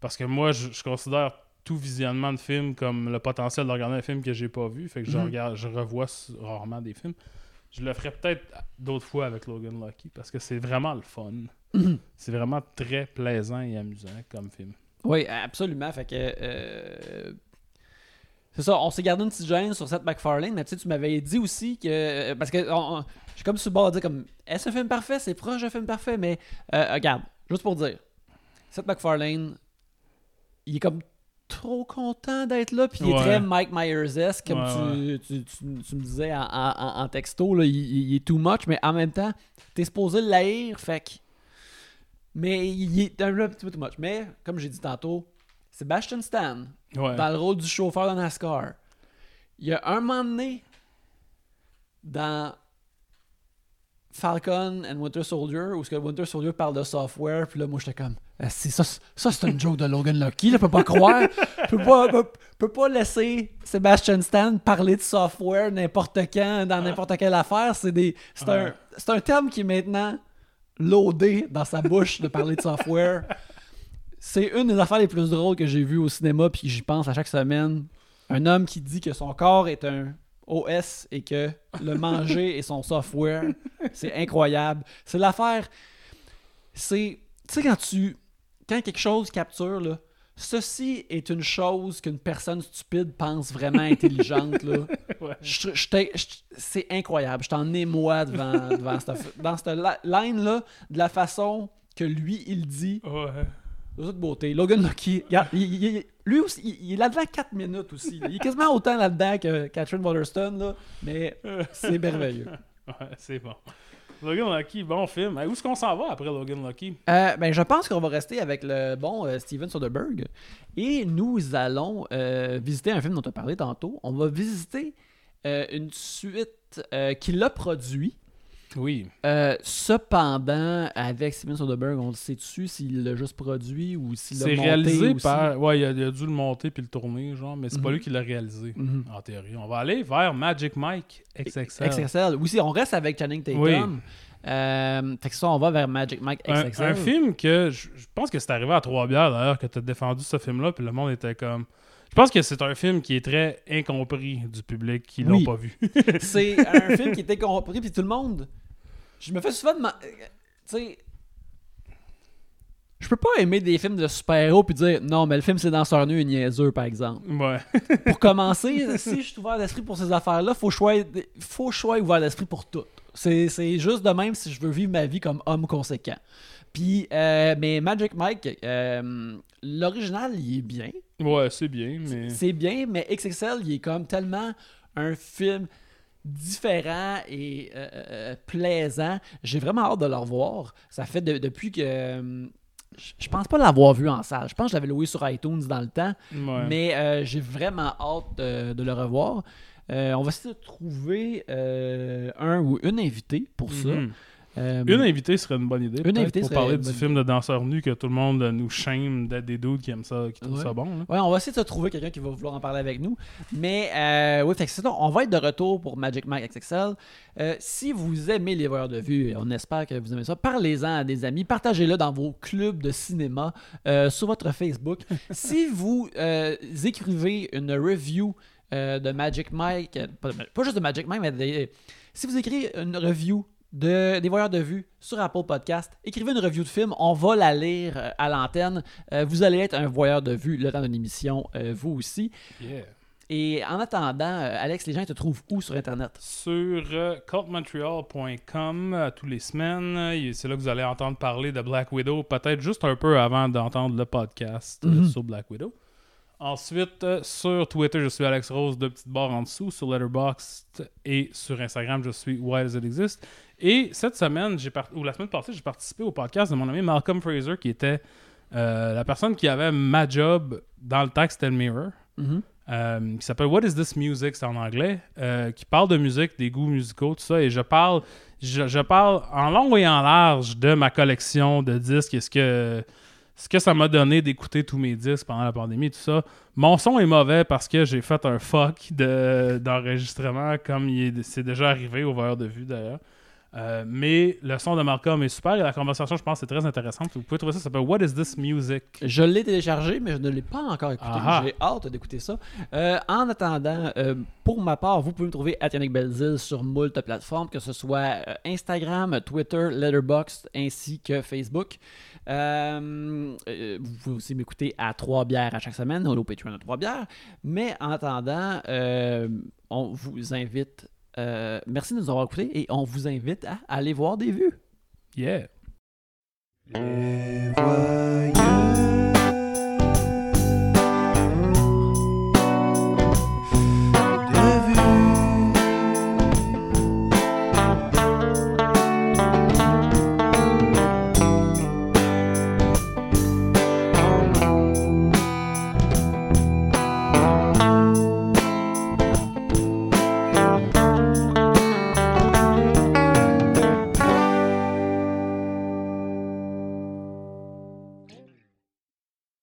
parce que moi, je, je considère tout visionnement de film comme le potentiel de regarder un film que j'ai pas vu. Fait que je Mhm. regarde, je revois rarement des films. Je le ferai peut-être d'autres fois avec Logan Lucky parce que c'est vraiment le fun. Mhm. C'est vraiment très plaisant et amusant comme film. Oui, absolument. Fait que. euh, c'est ça, on s'est gardé une petite gêne sur Seth MacFarlane, mais tu sais, tu m'avais dit aussi que. euh, Parce que on- on- je suis comme sur le bord de dire comme. Est-ce un film parfait? C'est proche d'un film parfait, mais. euh, regarde, juste pour dire. Seth MacFarlane, il est comme trop content d'être là, puis il est Ouais. très Mike Myers-esque, comme Ouais, tu, tu- tu- tu me disais en, en- en- en texto, là, il, il est too much, mais en même temps, t'es supposé le haïr, fait que. Mais il est un peu too much. Mais, comme j'ai dit tantôt, Sebastian Stan, dans le rôle du chauffeur de NASCAR, Il y a un moment donné dans Falcon and Winter Soldier où ce que Winter Soldier parle de software, puis là, moi, j'étais comme, ça, c'est- ça c'est une joke de Logan Lucky, là, peut pas croire, peut pas, peut, peut pas laisser Sebastian Stan parler de software n'importe quand, dans n'importe quelle affaire, c'est des, c'est un, un terme qui est maintenant loadé dans sa bouche de parler de software. C'est une des affaires les plus drôles que j'ai vues au cinéma, puis j'y pense à chaque semaine. Un homme qui dit que son corps est un OS et que le manger est son software. C'est incroyable. C'est l'affaire. C'est. Tu sais, quand tu. Quand quelque chose capture, là. Ceci est une chose qu'une personne stupide pense vraiment intelligente, là. Ouais. Je- je t'ai- je- c'est incroyable. Je t'en émoi devant, devant cette, dans cette line-là, de la façon que lui, il dit. Ouais. De beauté. Logan Lucky, il- il- lui aussi, il, il est là-dedans 4 minutes aussi. Il est quasiment autant là-dedans que Catherine Waterston, là, mais c'est merveilleux. Ouais, c'est bon. Logan Lucky, bon film. Où est-ce qu'on s'en va après Logan Lucky? Euh, ben, je pense qu'on va rester avec le bon euh, Steven Soderbergh et nous allons euh, visiter un film dont tu as parlé tantôt. On va visiter une suite euh, qu'il a produit. Oui. Euh, cependant, avec Steven Soderbergh, on le sait dessus s'il l'a juste produit ou s'il l'a C'est monté réalisé aussi. par. Ouais, il a, il a dû le monter puis le tourner, genre, mais c'est pas Mhm. lui qui l'a réalisé, Mhm. en théorie. On va aller vers Magic Mike XXL. XXL. Oui, si, on reste avec Channing Tatum. Oui. Euh, fait que ça, on va vers Magic Mike Un, XXL. un film que je, je pense que c'est arrivé à Trois-Bières d'ailleurs que tu as défendu ce film-là, puis le monde était comme. Je pense que c'est un film qui est très incompris du public qui l'ont Oui. pas vu. C'est un film qui était compris, puis tout le monde. Je me fais souvent demander. Tu sais. Je peux pas aimer des films de super-héros puis dire non, mais le film c'est danseur nu et niaiseux, par exemple. ouais. Pour commencer, si je suis ouvert d'esprit pour ces affaires-là, faut choisir, faut choisir ouvert d'esprit pour tout. C'est c'est juste de même si je veux vivre ma vie comme homme conséquent. Puis, euh, mais Magic Mike, euh, l'original, il est bien. Ouais, c'est bien, mais. C'est bien, mais XXL, il est comme tellement un film différent et euh, euh, plaisant. J'ai vraiment hâte de le revoir. Ça fait de- depuis que. euh, je- pense pas l'avoir vu en salle. Je pense que je l'avais loué sur iTunes dans le temps. Ouais. Mais euh, j'ai vraiment hâte de, de le revoir. Euh, on va essayer de trouver euh, un ou une invitée pour ça. Euh, Une invitée serait une bonne idée. peut-être, invitée pour parler une du film de danseur nu que tout le monde euh, nous shame d'être des dudes qui aiment ça, qui trouvent Ouais. ça bon. là. Ouais, on va essayer de trouver quelqu'un qui va vouloir en parler avec nous. Mais euh, oui, fait que c'est ça. On va être de retour pour Magic Mike XXL. Euh, si vous aimez les voyeurs de vue, on espère que vous aimez ça, parlez-en à des amis, partagez-le dans vos clubs de cinéma, sur votre Facebook. si vous écrivez une review de Magic Mike, pas, pas juste de Magic Mike, mais des- si vous écrivez une review de, des voyeurs de vue sur Apple Podcast, écrivez une review de film, on va la lire euh, à l'antenne. Euh, vous allez être un voyeur de vue le temps d'une émission, euh, vous aussi. Yeah. Et en attendant, euh, Alex, les gens ils te trouvent où sur Internet? Sur cultmontreal.com euh, tous les semaines. C'est là que vous allez entendre parler de Black Widow, peut-être juste un peu avant d'entendre le podcast Mhm. sur Black Widow. Ensuite, euh, sur Twitter, je suis Alex Rose, deux petites barres en dessous. Sur Letterboxd et sur Instagram, je suis Why Does It Exist? Et cette semaine, j'ai part- ou la semaine passée, j'ai participé au podcast de mon ami Malcolm Fraser, qui était euh, la personne qui avait ma job dans le texte Tell Mirror euh, qui s'appelle What is this music? C'est en anglais euh, qui parle de musique des goûts musicaux tout ça. Et je parle je, je parle en long et en large de ma collection de disques et ce que ce que ça m'a donné d'écouter tous mes disques pendant la pandémie et tout ça. Mon son est mauvais parce que j'ai fait un fuck de- d'enregistrement comme c'est déjà arrivé au voyeur de vue d'ailleurs Euh, mais le son de Malcolm est super et la conversation je pense est très intéressante vous pouvez trouver ça ça s'appelle What is this music? Je l'ai téléchargé, mais je ne l'ai pas encore écouté. Ah ah. J'ai hâte d'écouter ça. Euh, en attendant, euh, pour ma part, vous pouvez me trouver à Yannick Belzil sur moult plateformes, que ce soit Instagram, Twitter, Letterboxd, ainsi que Facebook. Vous pouvez aussi m'écouter à Trois Bières à chaque semaine, au Patreon à Trois Bières. Mais en attendant, on vous invite... euh, merci de nous avoir écoutés et on vous invite à aller voir des vues. yeah Les voyeurs